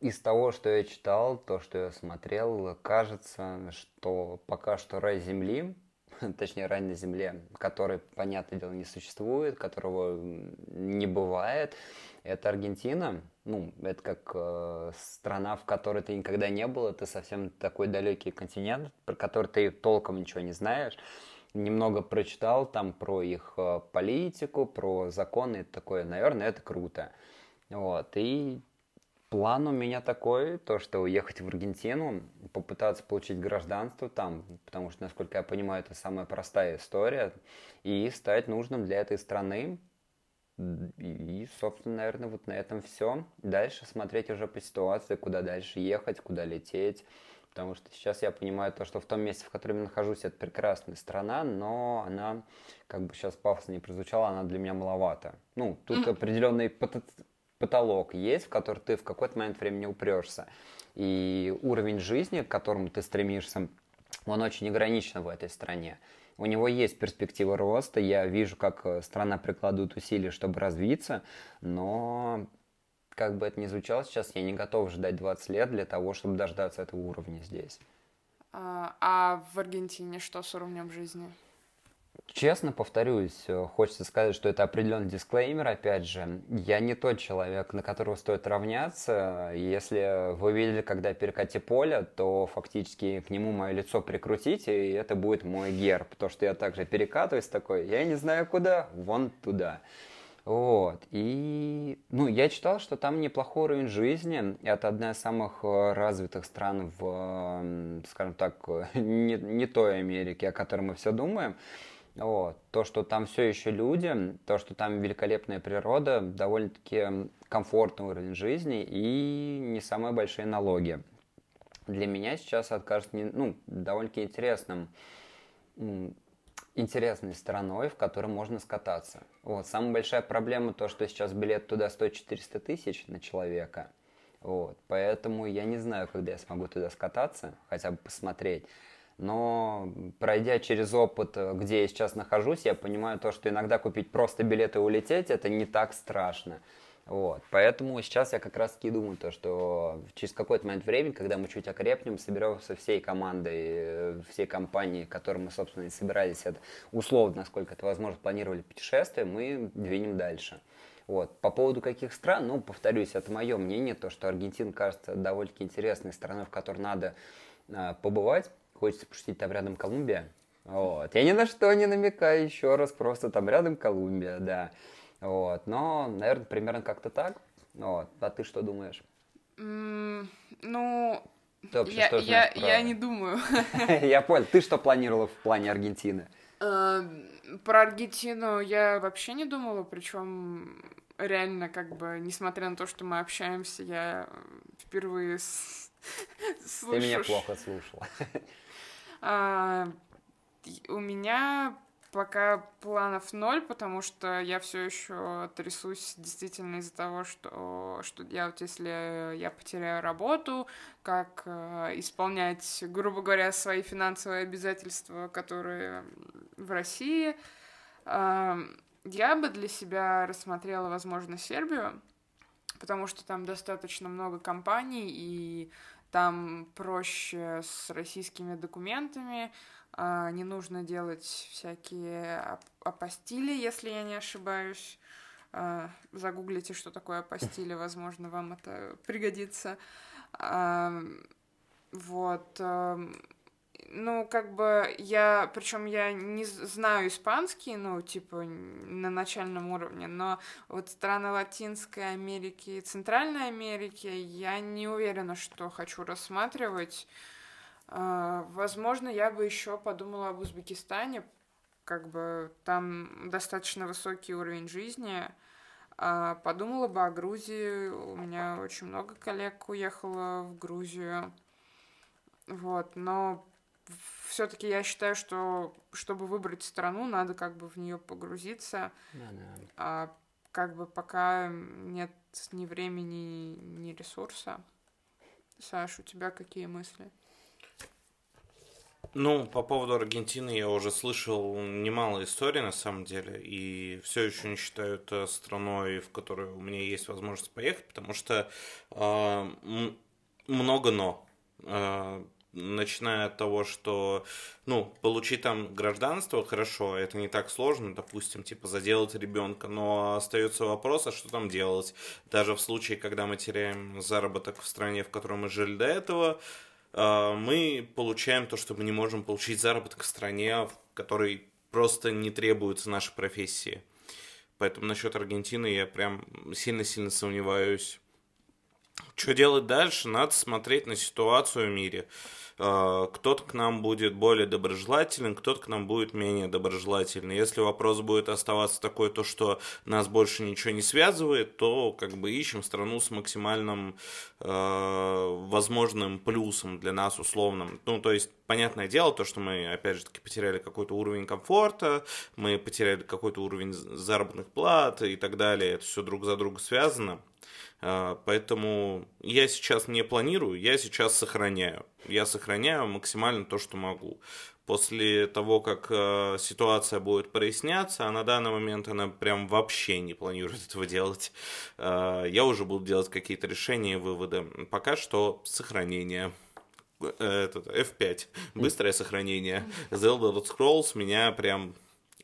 из того, что я читал, то, что я смотрел, кажется, что пока что рай Земли, точнее рай на Земле, который, понятное дело, не существует, которого не бывает, это Аргентина. Ну, это как э, страна, в которой ты никогда не был, это совсем такой далекий континент, про который ты толком ничего не знаешь. Немного прочитал там про их э, политику, про законы, такое, наверное, это круто. Вот, и План у меня такой, то, что уехать в Аргентину, попытаться получить гражданство там, потому что, насколько я понимаю, это самая простая история, и стать нужным для этой страны. И, собственно, наверное, вот на этом все. Дальше смотреть уже по ситуации, куда дальше ехать, куда лететь. Потому что сейчас я понимаю то, что в том месте, в котором я нахожусь, это прекрасная страна, но она, как бы сейчас пафосно не прозвучала, она для меня маловата. Ну, тут определенный потолок есть, в который ты в какой-то момент времени упрешься. И уровень жизни, к которому ты стремишься, он очень ограничен в этой стране. У него есть перспектива роста, я вижу, как э, страна прикладывает усилия, чтобы развиться, но как бы это ни звучало сейчас, я не готов ждать 20 лет для того, чтобы дождаться этого уровня здесь. А, а в Аргентине что с уровнем жизни? Честно повторюсь, э, хочется сказать, что это определенный дисклеймер, опять же. Я не тот человек, на которого стоит равняться. Если вы видели, когда перекати поле, то фактически к нему мое лицо прикрутите, и это будет мой герб. То, что я также перекатываюсь такой, я не знаю куда, вон туда. Вот. И, ну, я читал, что там неплохой уровень жизни. Это одна из самых э, развитых стран в, скажем так, не, не той Америке, о которой мы все думаем. Вот. То, что там все еще люди, то, что там великолепная природа, довольно-таки комфортный уровень жизни и не самые большие налоги. Для меня сейчас откажется ну, довольно-таки интересным, интересной стороной, в которой можно скататься. Вот. Самая большая проблема то, что сейчас билет туда стоит 400 тысяч на человека. Вот. Поэтому я не знаю, когда я смогу туда скататься, хотя бы посмотреть. Но пройдя через опыт, э, где я сейчас нахожусь, я понимаю то, что иногда купить просто билеты и улететь, это не так страшно. Вот. Поэтому сейчас я как раз таки думаю, то, что через какой-то момент времени, когда мы чуть окрепнем, соберемся всей командой, э, всей компании, которой мы, собственно, и собирались, это условно, насколько это возможно, планировали путешествие, мы двинем дальше. Вот. По поводу каких стран, ну, повторюсь, это мое мнение, то, что Аргентина кажется довольно-таки интересной страной, в которой надо э, побывать хочется пошутить, там рядом Колумбия. Вот. Я ни на что не намекаю еще раз, просто там рядом Колумбия, да. Вот. Но, наверное, примерно как-то так. Вот. А ты что думаешь? Mm, ну, ты вообще я, что я, про... я не думаю. Я понял. Ты что планировала в плане Аргентины? Эм, про Аргентину я вообще не думала, причем реально, как бы, несмотря на то, что мы общаемся, я впервые слышу. Ты меня плохо слушала. А, у меня пока планов ноль, потому что я все еще трясусь действительно из-за того, что что делать, если я потеряю работу, как э, исполнять, грубо говоря, свои финансовые обязательства, которые в России. Э, я бы для себя рассмотрела, возможно, Сербию, потому что там достаточно много компаний, и там проще с российскими документами, а, не нужно делать всякие апостили, если я не ошибаюсь. А, загуглите, что такое апостили, возможно, вам это пригодится. Вот. Ну, как бы я, причем я не знаю испанский, ну, типа, на начальном уровне, но вот страны Латинской Америки и Центральной Америки я не уверена, что хочу рассматривать. А, возможно, я бы еще подумала об Узбекистане, как бы там достаточно высокий уровень жизни. А, подумала бы о Грузии. У меня очень много коллег уехало в Грузию. Вот, но все-таки я считаю, что чтобы выбрать страну, надо как бы в нее погрузиться. А как бы пока нет ни времени, ни ресурса. Саш, у тебя какие мысли? Ну, по поводу Аргентины я уже слышал немало историй на самом деле, и все еще не считаю это страной, в которую у меня есть возможность поехать, потому что э, много но. Э, начиная от того, что, ну, получить там гражданство, хорошо, это не так сложно, допустим, типа заделать ребенка, но остается вопрос, а что там делать? Даже в случае, когда мы теряем заработок в стране, в которой мы жили до этого, а, мы получаем то, что мы не можем получить заработок в стране, в которой просто не требуются наши профессии. Поэтому насчет Аргентины я прям сильно-сильно сомневаюсь. Что делать дальше? Надо смотреть на ситуацию в мире. Э, кто-то к нам будет более доброжелателен, кто-то к нам будет менее доброжелательный. Если вопрос будет оставаться такой, то что нас больше ничего не связывает, то как бы ищем страну с максимальным э, возможным плюсом для нас условным. Ну, то есть, понятное дело, то, что мы, опять же таки, потеряли какой-то уровень комфорта, мы потеряли какой-то уровень заработных плат и так далее, это все друг за друга связано. А, поэтому я сейчас не планирую, я сейчас сохраняю. Я сохраняю максимально то, что могу. После того, как э, ситуация будет проясняться, а на данный момент она прям вообще не планирует этого делать, э, я уже буду делать какие-то решения и выводы. Пока что сохранение этот, F5, быстрое сохранение. The Elder Scrolls меня прям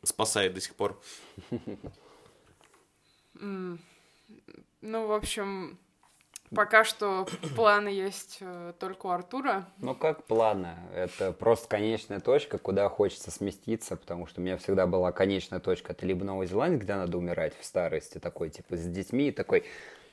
спасает до сих пор. Ну, в общем, пока что планы есть э, только у Артура. Ну, как планы? Это просто конечная точка, куда хочется сместиться, потому что у меня всегда была конечная точка. Это либо Новая Зеландия, где надо умирать в старости, такой, типа, с детьми, такой,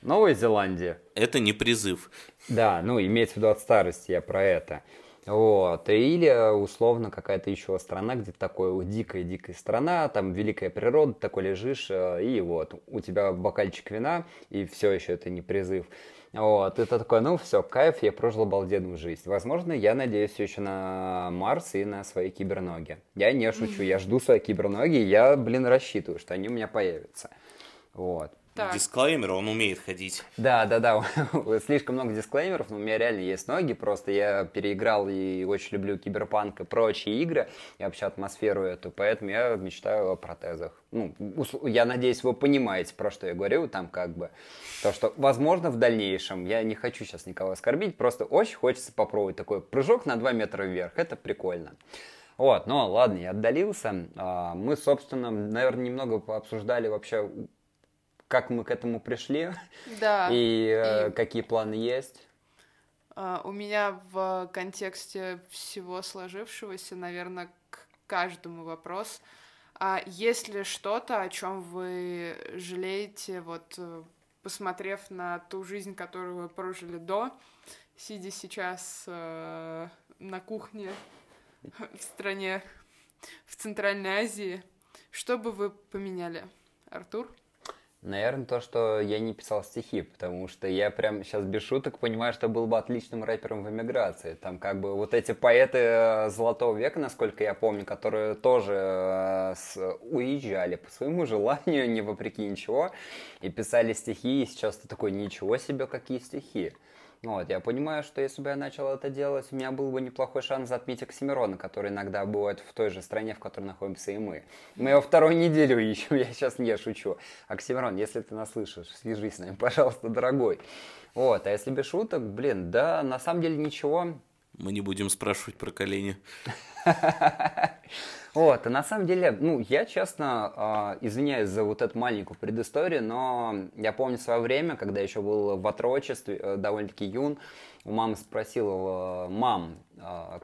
Новая Зеландия. Это не призыв. Да, ну, имеется в виду от старости, я про это. Вот. Или условно какая-то еще страна, где такое дикая-дикая страна, там великая природа, такой лежишь, э, и вот у тебя бокальчик вина, и все еще это не призыв. Вот, это такой, ну все, кайф, я прожил обалденную жизнь. Возможно, я надеюсь еще на Марс и на свои киберноги. Я не шучу, я жду свои киберноги, я, блин, рассчитываю, что они у меня появятся. Вот. Так. Дисклеймер, он умеет ходить. Да, да, да. Слишком много дисклеймеров, но у меня реально есть ноги. Просто я переиграл и очень люблю киберпанк и прочие игры, и вообще атмосферу эту, поэтому я мечтаю о протезах. Ну, я надеюсь, вы понимаете, про что я говорю, там как бы. То, что, возможно, в дальнейшем, я не хочу сейчас никого оскорбить, просто очень хочется попробовать такой прыжок на 2 метра вверх. Это прикольно. Вот, ну ладно, я отдалился. А, мы, собственно, наверное, немного пообсуждали вообще как мы к этому пришли да. и, э, и какие планы есть. Uh, у меня в контексте всего сложившегося, наверное, к каждому вопрос. А есть ли что-то, о чем вы жалеете, вот э, посмотрев на ту жизнь, которую вы прожили до, сидя сейчас э, на кухне в стране в Центральной Азии, что бы вы поменяли, Артур? Наверное, то, что я не писал стихи, потому что я прям сейчас без шуток понимаю, что был бы отличным рэпером в эмиграции. Там как бы вот эти поэты э, Золотого века, насколько я помню, которые тоже э, уезжали по своему желанию, не вопреки ничего, и писали стихи, и сейчас ты такой, ничего себе, какие стихи. Вот, я понимаю, что если бы я начал это делать, у меня был бы неплохой шанс затмить Оксимирона, который иногда бывает в той же стране, в которой находимся и мы. Мы его вторую неделю ищем, я сейчас не шучу. Оксимирон, если ты нас слышишь, свяжись с нами, пожалуйста, дорогой. Вот, а если без шуток, блин, да, на самом деле ничего. Мы не будем спрашивать про колени. Вот, и на самом деле, ну, я честно э, извиняюсь за вот эту маленькую предысторию, но я помню свое время, когда еще был в отрочестве, э, довольно-таки юн, у мамы спросил, э, мам, э,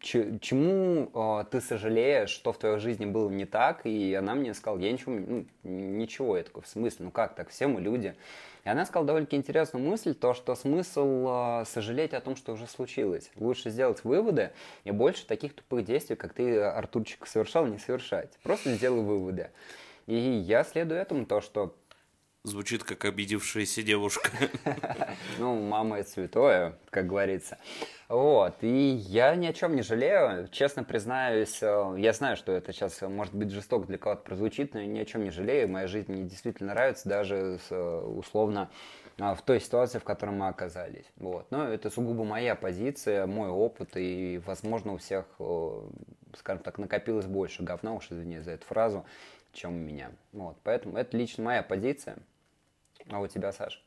чему э, ты сожалеешь, что в твоей жизни было не так, и она мне сказала, я ничего, ну, ничего, я такой, в смысле, ну как так, все мы люди. И она сказала довольно-таки интересную мысль, то, что смысл э, сожалеть о том, что уже случилось. Лучше сделать выводы и больше таких тупых действий, как ты, Артурчик, совершал, не совершать. Просто сделай выводы. И я следую этому, то, что Звучит как обидевшаяся девушка. Ну, мама это святое, как говорится. Вот, и я ни о чем не жалею, честно признаюсь, э, я знаю, что это сейчас может быть жестоко для кого-то прозвучит, но я ни о чем не жалею, моя жизнь мне действительно нравится, даже э, условно э, в той ситуации, в которой мы оказались. Вот. Но это сугубо моя позиция, мой опыт, и, возможно, у всех, скажем так, накопилось больше говна, уж извини за эту фразу, чем у меня. Вот. Поэтому это лично моя позиция. А у тебя, Саш?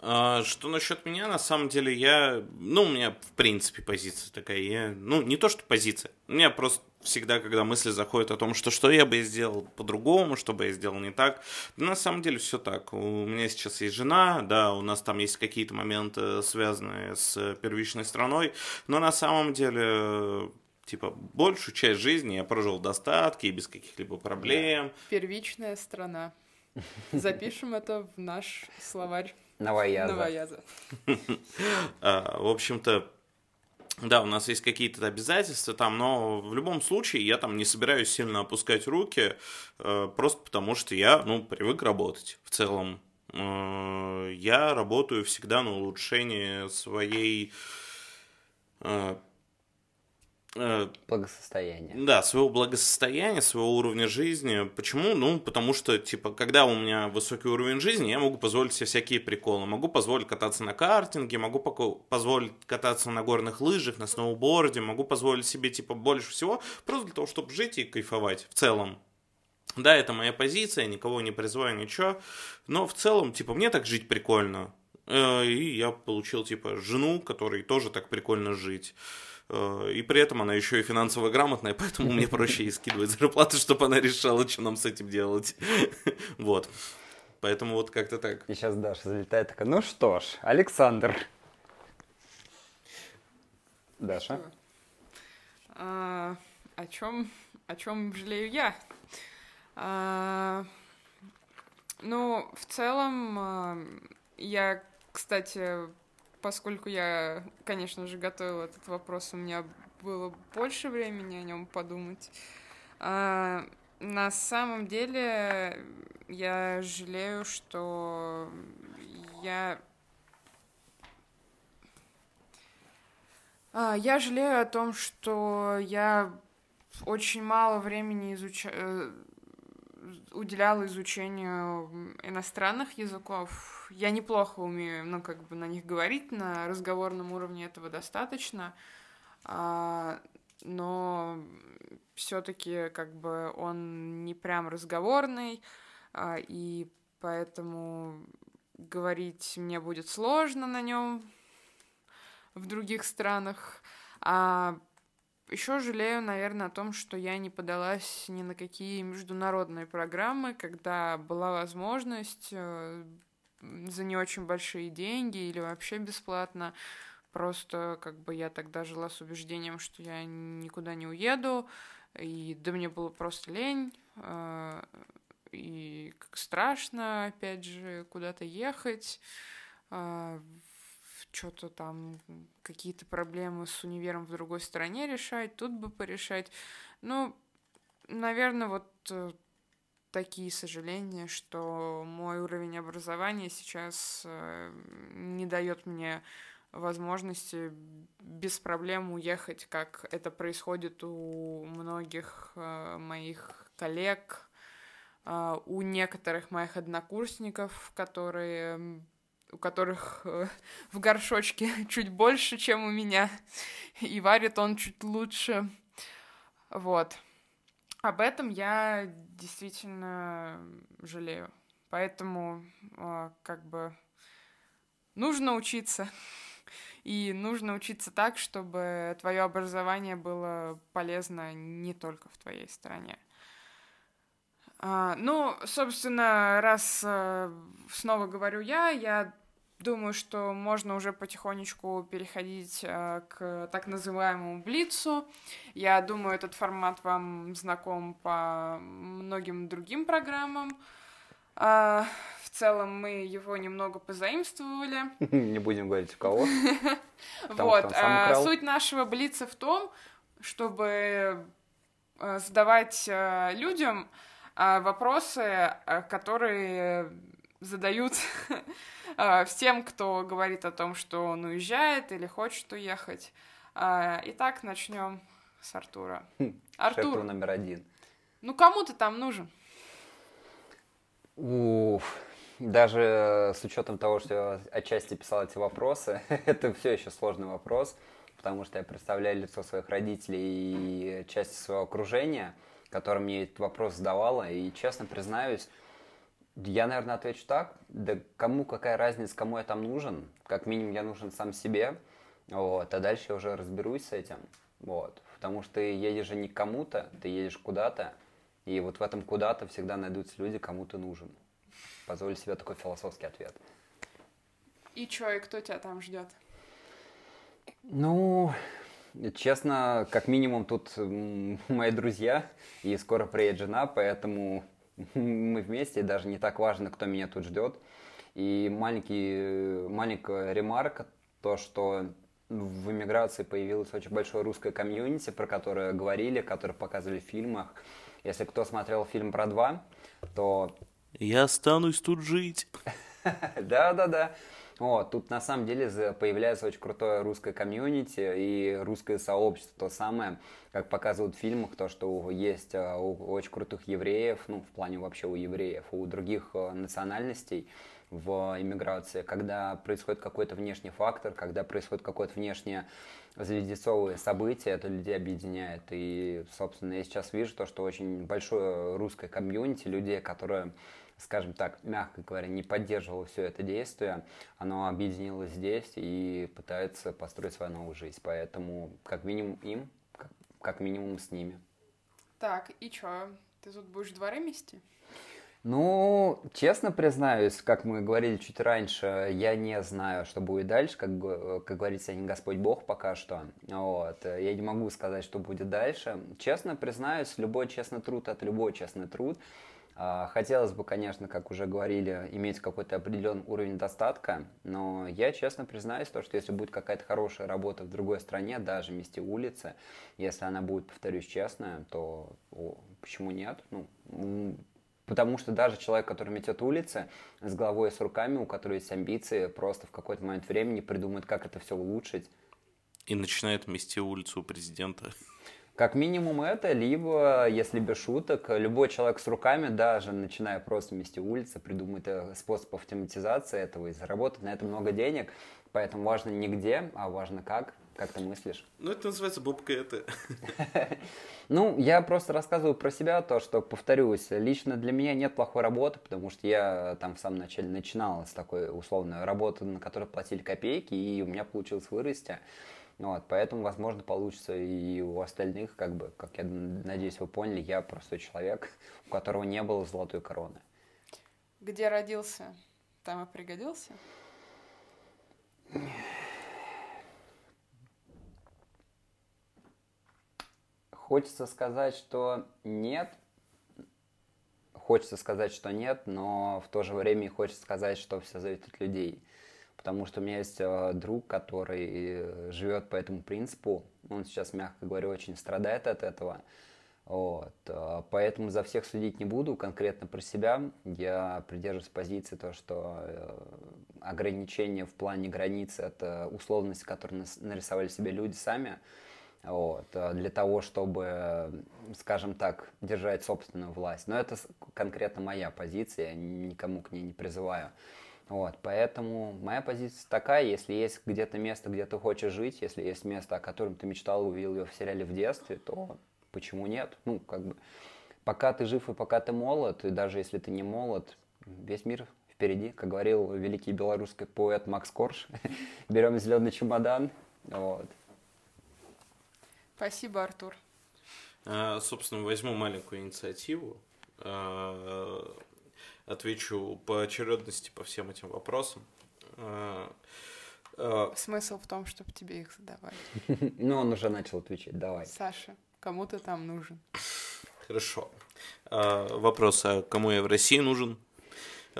А, что насчет меня, на самом деле, я, ну, у меня, в принципе, позиция такая, я, ну, не то, что позиция, у меня просто всегда, когда мысли заходят о том, что что я бы сделал по-другому, что бы я сделал не так, на самом деле все так. У меня сейчас есть жена, да, у нас там есть какие-то моменты, связанные с первичной страной, но на самом деле типа, большую часть жизни я прожил в достатке и без каких-либо проблем. Первичная страна. Запишем это в наш словарь. Новояза. Новояза. А, в общем-то, да, у нас есть какие-то обязательства там, но в любом случае я там не собираюсь сильно опускать руки, э, просто потому что я, ну, привык работать в целом. Э, я работаю всегда на улучшение своей Э, благосостояния. Да, своего благосостояния, своего уровня жизни. Почему? Ну, потому что, типа, когда у меня высокий уровень жизни, я могу позволить себе всякие приколы. Могу позволить кататься на картинге, могу позволить кататься на горных лыжах, на сноуборде, могу позволить себе, типа, больше всего, просто для того, чтобы жить и кайфовать в целом. Да, это моя позиция, никого не призываю, ничего. Но в целом, типа, мне так жить прикольно. Э, и я получил, типа, жену, которой тоже так прикольно жить. Э, и при этом она еще и финансово грамотная, поэтому мне проще ей скидывать зарплату, чтобы она решала, что нам с этим делать. Вот. Поэтому вот как-то так. И сейчас Даша залетает такая, ну что ж, Александр. Даша. А, о чем, о чем жалею я? А, ну, в целом, а, я, кстати, поскольку я, конечно же, готовила этот вопрос, у меня было больше времени о нем подумать. А, на самом деле я жалею, что я а, я жалею о том, что я очень мало времени изучаю уделяла изучению иностранных языков. Я неплохо умею, ну, как бы на них говорить, на разговорном уровне этого достаточно, а, но все-таки как бы он не прям разговорный, а, и поэтому говорить мне будет сложно на нем в других странах. А еще жалею, наверное, о том, что я не подалась ни на какие международные программы, когда была возможность э, за не очень большие деньги или вообще бесплатно. Просто как бы я тогда жила с убеждением, что я никуда не уеду, и да мне было просто лень, э, и как страшно, опять же, куда-то ехать э, что-то там, какие-то проблемы с универом в другой стране решать, тут бы порешать. Ну, наверное, вот э, такие сожаления, что мой уровень образования сейчас э, не дает мне возможности без проблем уехать, как это происходит у многих э, моих коллег, у некоторых моих однокурсников, которые у которых э, в горшочке чуть больше, чем у меня, и варит он чуть лучше. Вот. Об этом я действительно жалею. Поэтому э, как бы нужно учиться. И нужно учиться так, чтобы твое образование было полезно не только в твоей стране. А, ну, собственно, раз э, снова говорю я, я думаю, что можно уже потихонечку переходить э, к так называемому Блицу. Я думаю, этот формат вам знаком по многим другим программам. А, в целом мы его немного позаимствовали. Не будем говорить у кого. Вот. А, суть нашего Блица в том, чтобы э, задавать э, людям вопросы, которые задают а, всем, кто говорит о том, что он уезжает или хочет уехать. А, итак, начнем с Артура. Хм, Артур. номер один. Ну, кому ты там нужен? Уф, даже с учетом того, что я отчасти писал эти вопросы, это все еще сложный вопрос, потому что я представляю лицо своих родителей и части своего окружения, которым мне этот вопрос задавала, и честно признаюсь, я, наверное, отвечу так. Да кому какая разница, кому я там нужен? Как минимум я нужен сам себе. Вот, а дальше я уже разберусь с этим. Вот. Потому что ты едешь же не к кому-то, ты едешь куда-то. И вот в этом куда-то всегда найдутся люди, кому ты нужен. Позволь себе такой философский ответ. И чё, и кто тебя там ждет? Ну, честно, как минимум тут мои друзья, и скоро приедет жена, поэтому мы вместе, даже не так важно, кто меня тут ждет. И маленький, маленькая ремарка, то, что в эмиграции появилось очень большое русское комьюнити, про которое говорили, которое показывали в фильмах. Если кто смотрел фильм про два, то... Я останусь тут жить. Да-да-да. Вот, тут на самом деле появляется очень крутое русское комьюнити и русское сообщество, то самое, как показывают в фильмах, то, что есть а, у очень крутых евреев, ну, в плане вообще у евреев, у других а, национальностей в иммиграции, когда происходит какой-то внешний фактор, когда происходит какое-то внешнее звездецовое событие, это людей объединяет. И, собственно, я сейчас вижу то, что очень большое русское комьюнити людей, которые скажем так, мягко говоря, не поддерживало все это действие, оно объединилось здесь и пытается построить свою новую жизнь. Поэтому как минимум им, как минимум с ними. Так, и что? Ты тут будешь дворы мести? Ну, честно признаюсь, как мы говорили чуть раньше, я не знаю, что будет дальше, как, как говорится, не Господь Бог пока что. Вот. Я не могу сказать, что будет дальше. Честно признаюсь, любой честный труд – это любой честный труд. А, хотелось бы, конечно, как уже говорили, иметь какой-то определенный уровень достатка, но я честно признаюсь, то, что если будет какая-то хорошая работа в другой стране, даже в месте улицы, если она будет, повторюсь, честная, то о, почему нет? Ну, потому что даже человек, который метет улицы, с головой и с руками, у которого есть амбиции, просто в какой-то момент времени придумает, как это все улучшить. И начинает мести улицу у президента. Как минимум это, либо, если без шуток, любой человек с руками, даже начиная просто вместе улицы, придумает э, способ автоматизации этого и заработать на это много денег. Поэтому важно не где, а важно как. Как ты мыслишь? Ну, это называется бобка это. Ну, я просто рассказываю про себя, то, что, повторюсь, лично для меня нет плохой работы, потому что я там в самом начале начинал с такой условной работы, на которой платили копейки, и у меня получилось вырасти. Вот, поэтому, возможно, получится и у остальных, как бы, как я надеюсь, вы поняли, я простой человек, у которого не было золотой короны. Где родился, там и пригодился? Хочется сказать, что нет. Хочется сказать, что нет, но в то же время хочется сказать, что все зависит от людей потому что у меня есть э, друг, который э, живет по этому принципу. Он сейчас, мягко говоря, очень страдает от этого. Вот. Э, поэтому за всех судить не буду, конкретно про себя. Я придерживаюсь позиции, то, что ограничения в плане границ – это условности, которые нарисовали себе люди сами. Вот, для того, чтобы, скажем так, держать собственную власть. Но это конкретно моя позиция, я никому к ней не призываю. Вот, поэтому моя позиция такая, если есть где-то место, где ты хочешь жить, если есть место, о котором ты мечтал, увидел его в сериале в детстве, то почему нет? Ну, как бы, пока ты жив и пока ты молод, и даже если ты не молод, весь мир впереди, как говорил великий белорусский поэт Макс Корж, берем зеленый чемодан, вот. Спасибо, Артур. А, собственно, возьму маленькую инициативу. А, отвечу по очередности по всем этим вопросам. Э, э, Смысл в том, чтобы тебе их задавать. Ну, он уже начал отвечать, давай. Саша, кому ты там нужен? Хорошо. Э, Вопрос, а кому я в России нужен?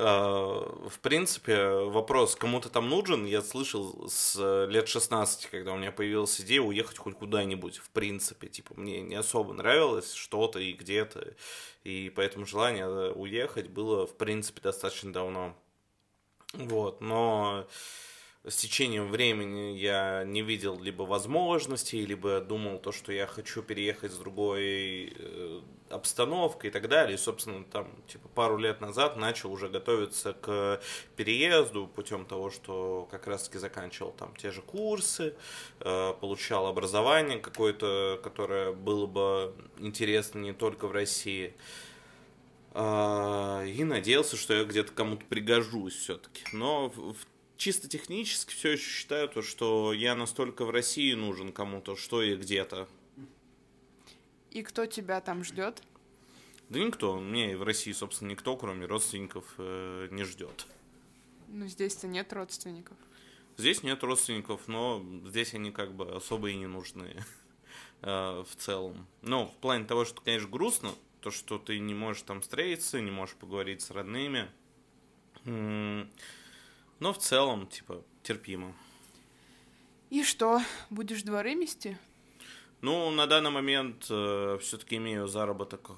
Э, В принципе, вопрос, кому ты там нужен, я слышал с лет 16, когда у меня появилась идея уехать хоть куда-нибудь, в принципе. Типа, мне не особо нравилось что-то и где-то, и поэтому желание уехать было, в принципе, достаточно давно. Вот, но с течением времени я не видел либо возможностей, либо думал то, что я хочу переехать с другой э, обстановкой и так далее. И, собственно, там, типа, пару лет назад начал уже готовиться к переезду путем того, что как раз-таки заканчивал там те же курсы, э, получал образование какое-то, которое было бы интересно не только в России. А, И надеялся, что я где-то кому-то пригожусь все-таки. Но в- чисто технически все еще считаю то, что я настолько в России нужен кому-то, что и где-то. И кто тебя там ждет? Да никто, мне и в России, собственно, никто, кроме родственников, э, не ждет. Ну, здесь-то нет родственников. Здесь нет родственников, но здесь они как бы особо и не нужны э, в целом. Ну, в плане того, что, конечно, грустно, то, что ты не можешь там встретиться, не можешь поговорить с родными. Но в целом, типа, терпимо. И что, будешь дворы мести? Ну, на данный момент все-таки имею заработок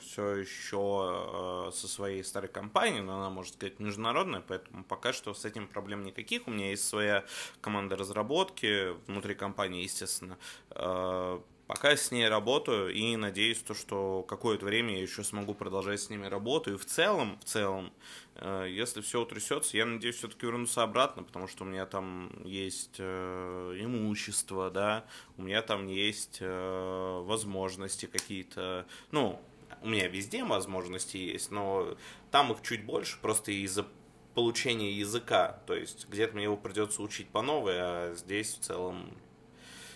все еще со своей старой компанией, но она, можно сказать, международная, поэтому пока что с этим проблем никаких. У меня есть своя команда разработки внутри компании, естественно. Э, Пока с ней работаю и надеюсь, то, что какое-то время я еще смогу продолжать с ними работу. И в целом, в целом, э, если все утрясется, я надеюсь все-таки вернуться обратно, потому что у меня там есть э, имущество, да, у меня там есть э, возможности какие-то, ну, у меня везде возможности есть, но там их чуть больше, просто из-за получения языка, то есть где-то мне его придется учить по новой, а здесь в целом,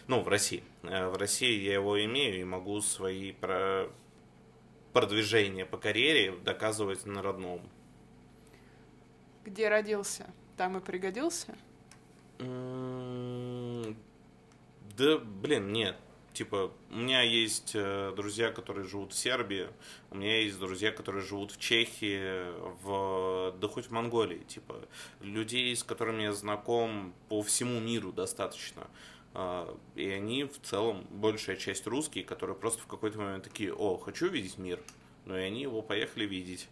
ну, в России, Э, в России я его имею и могу свои про продвижения по карьере доказывать на родном. Где родился, там и пригодился? Да, блин, нет. Типа, у меня есть э, друзья, которые живут в Сербии, у меня есть друзья, которые живут в Чехии, в, да хоть в Монголии. Типа, людей, с которыми я знаком по всему миру достаточно. А, И они в целом, большая часть русские, которые просто в какой-то момент такие, о, хочу видеть мир. Ну и они его поехали видеть.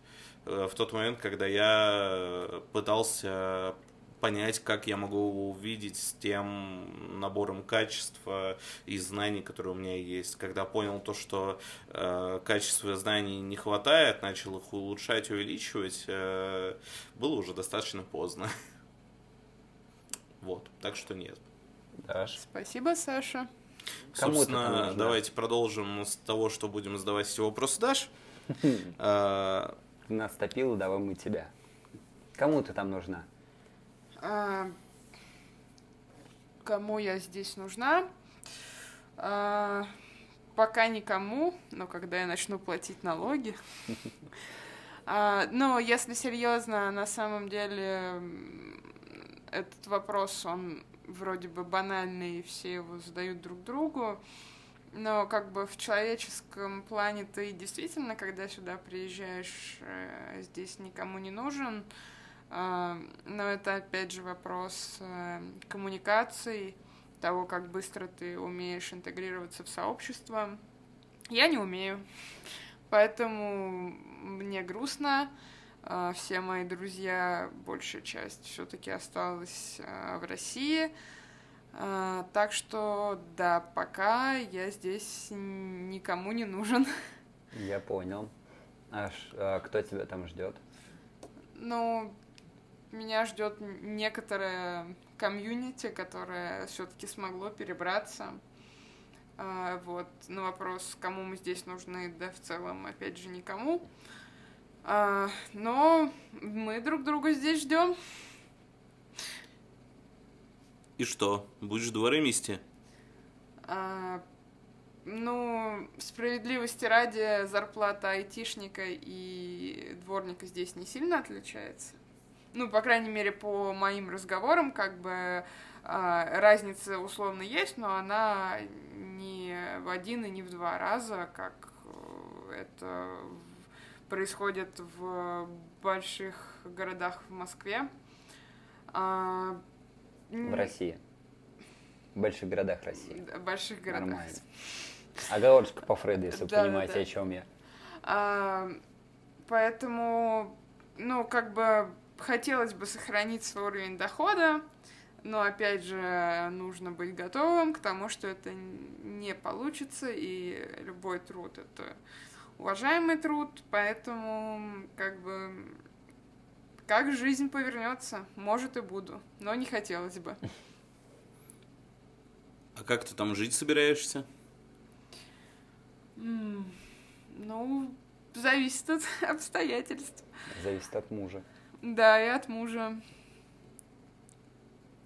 Э, В тот момент, когда я пытался понять, как я могу увидеть с тем набором качества и знаний, которые у меня есть. Когда понял то, что э, качества знаний не хватает, начал их улучшать, увеличивать, э, было уже достаточно поздно. Вот, так что нет. Даш. Спасибо, Саша. Кому Собственно, давайте продолжим с того, что будем задавать эти вопросы Даш. Ты нас топила, давай мы тебя. Кому ты там нужна? А, Кому я здесь нужна? А, Пока никому, но когда я начну платить налоги. А, Но если серьезно, на самом деле этот вопрос, он вроде бы банальный, и все его задают друг другу. Но как бы в человеческом плане ты действительно, когда сюда приезжаешь, э, здесь никому не нужен. А, Но это опять же вопрос э, коммуникации, того, как быстро ты умеешь интегрироваться в сообщество. Я не умею. Поэтому мне грустно. А, Все мои друзья, большая часть все-таки осталась а, в России. А, Так что, да, пока я здесь никому не нужен. Я понял. А кто тебя там ждет? Ну, меня ждет некоторое комьюнити, которое все-таки смогло перебраться. Вот, на вопрос, кому мы здесь нужны, да в целом, опять же, никому. А, Но мы друг друга здесь ждем. И что, будешь дворы мести? А, Ну, справедливости ради, зарплата айтишника и дворника здесь не сильно отличается. ну, по крайней мере, по моим разговорам, как бы а, разница условно есть, но она не в один и не в два раза, как э, это происходит в больших городах в Москве. А, в России. В больших городах России. В больших городах. Нормально. Оговорочка по Фрейду, если вы да, понимаете, да. о чем я. А, поэтому, ну, как бы хотелось бы сохранить свой уровень дохода, но опять же нужно быть готовым к тому, что это не получится, и любой труд это уважаемый труд, поэтому как бы как жизнь повернется, может и буду, но не хотелось бы. А как ты там жить собираешься? ну, зависит от обстоятельств. Зависит от мужа. Да, и от мужа.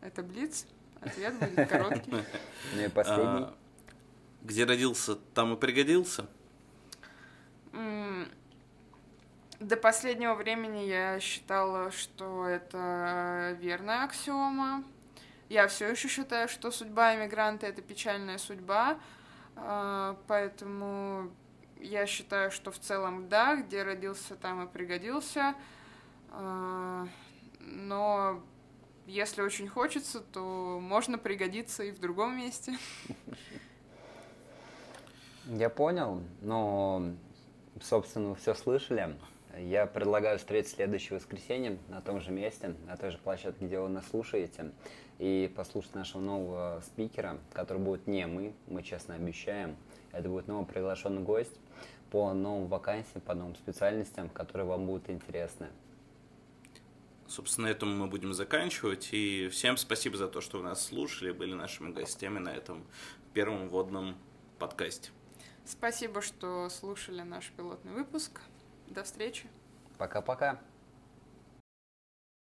Это Блиц? Ответ будет короткий. Ну и последний. А, где родился, там и пригодился? До последнего времени я считала, что это верная аксиома. Я все еще считаю, что судьба иммигранта это печальная судьба, а, поэтому я считаю, что в целом да, где родился, там и пригодился. А, но если очень хочется, то можно пригодиться и в другом месте. Я понял, но, собственно, все слышали. Я предлагаю встретить следующее воскресенье на том же месте, на той же площадке, где вы нас слушаете, и послушать нашего нового спикера, который будет не мы, мы честно обещаем. Это будет новый приглашенный гость по новым вакансиям, по новым специальностям, которые вам будут интересны. Собственно, на этом мы будем заканчивать. И всем спасибо за то, что вы нас слушали, были нашими гостями на этом первом вводном подкасте. Спасибо, что слушали наш пилотный выпуск. До встречи. Пока-пока.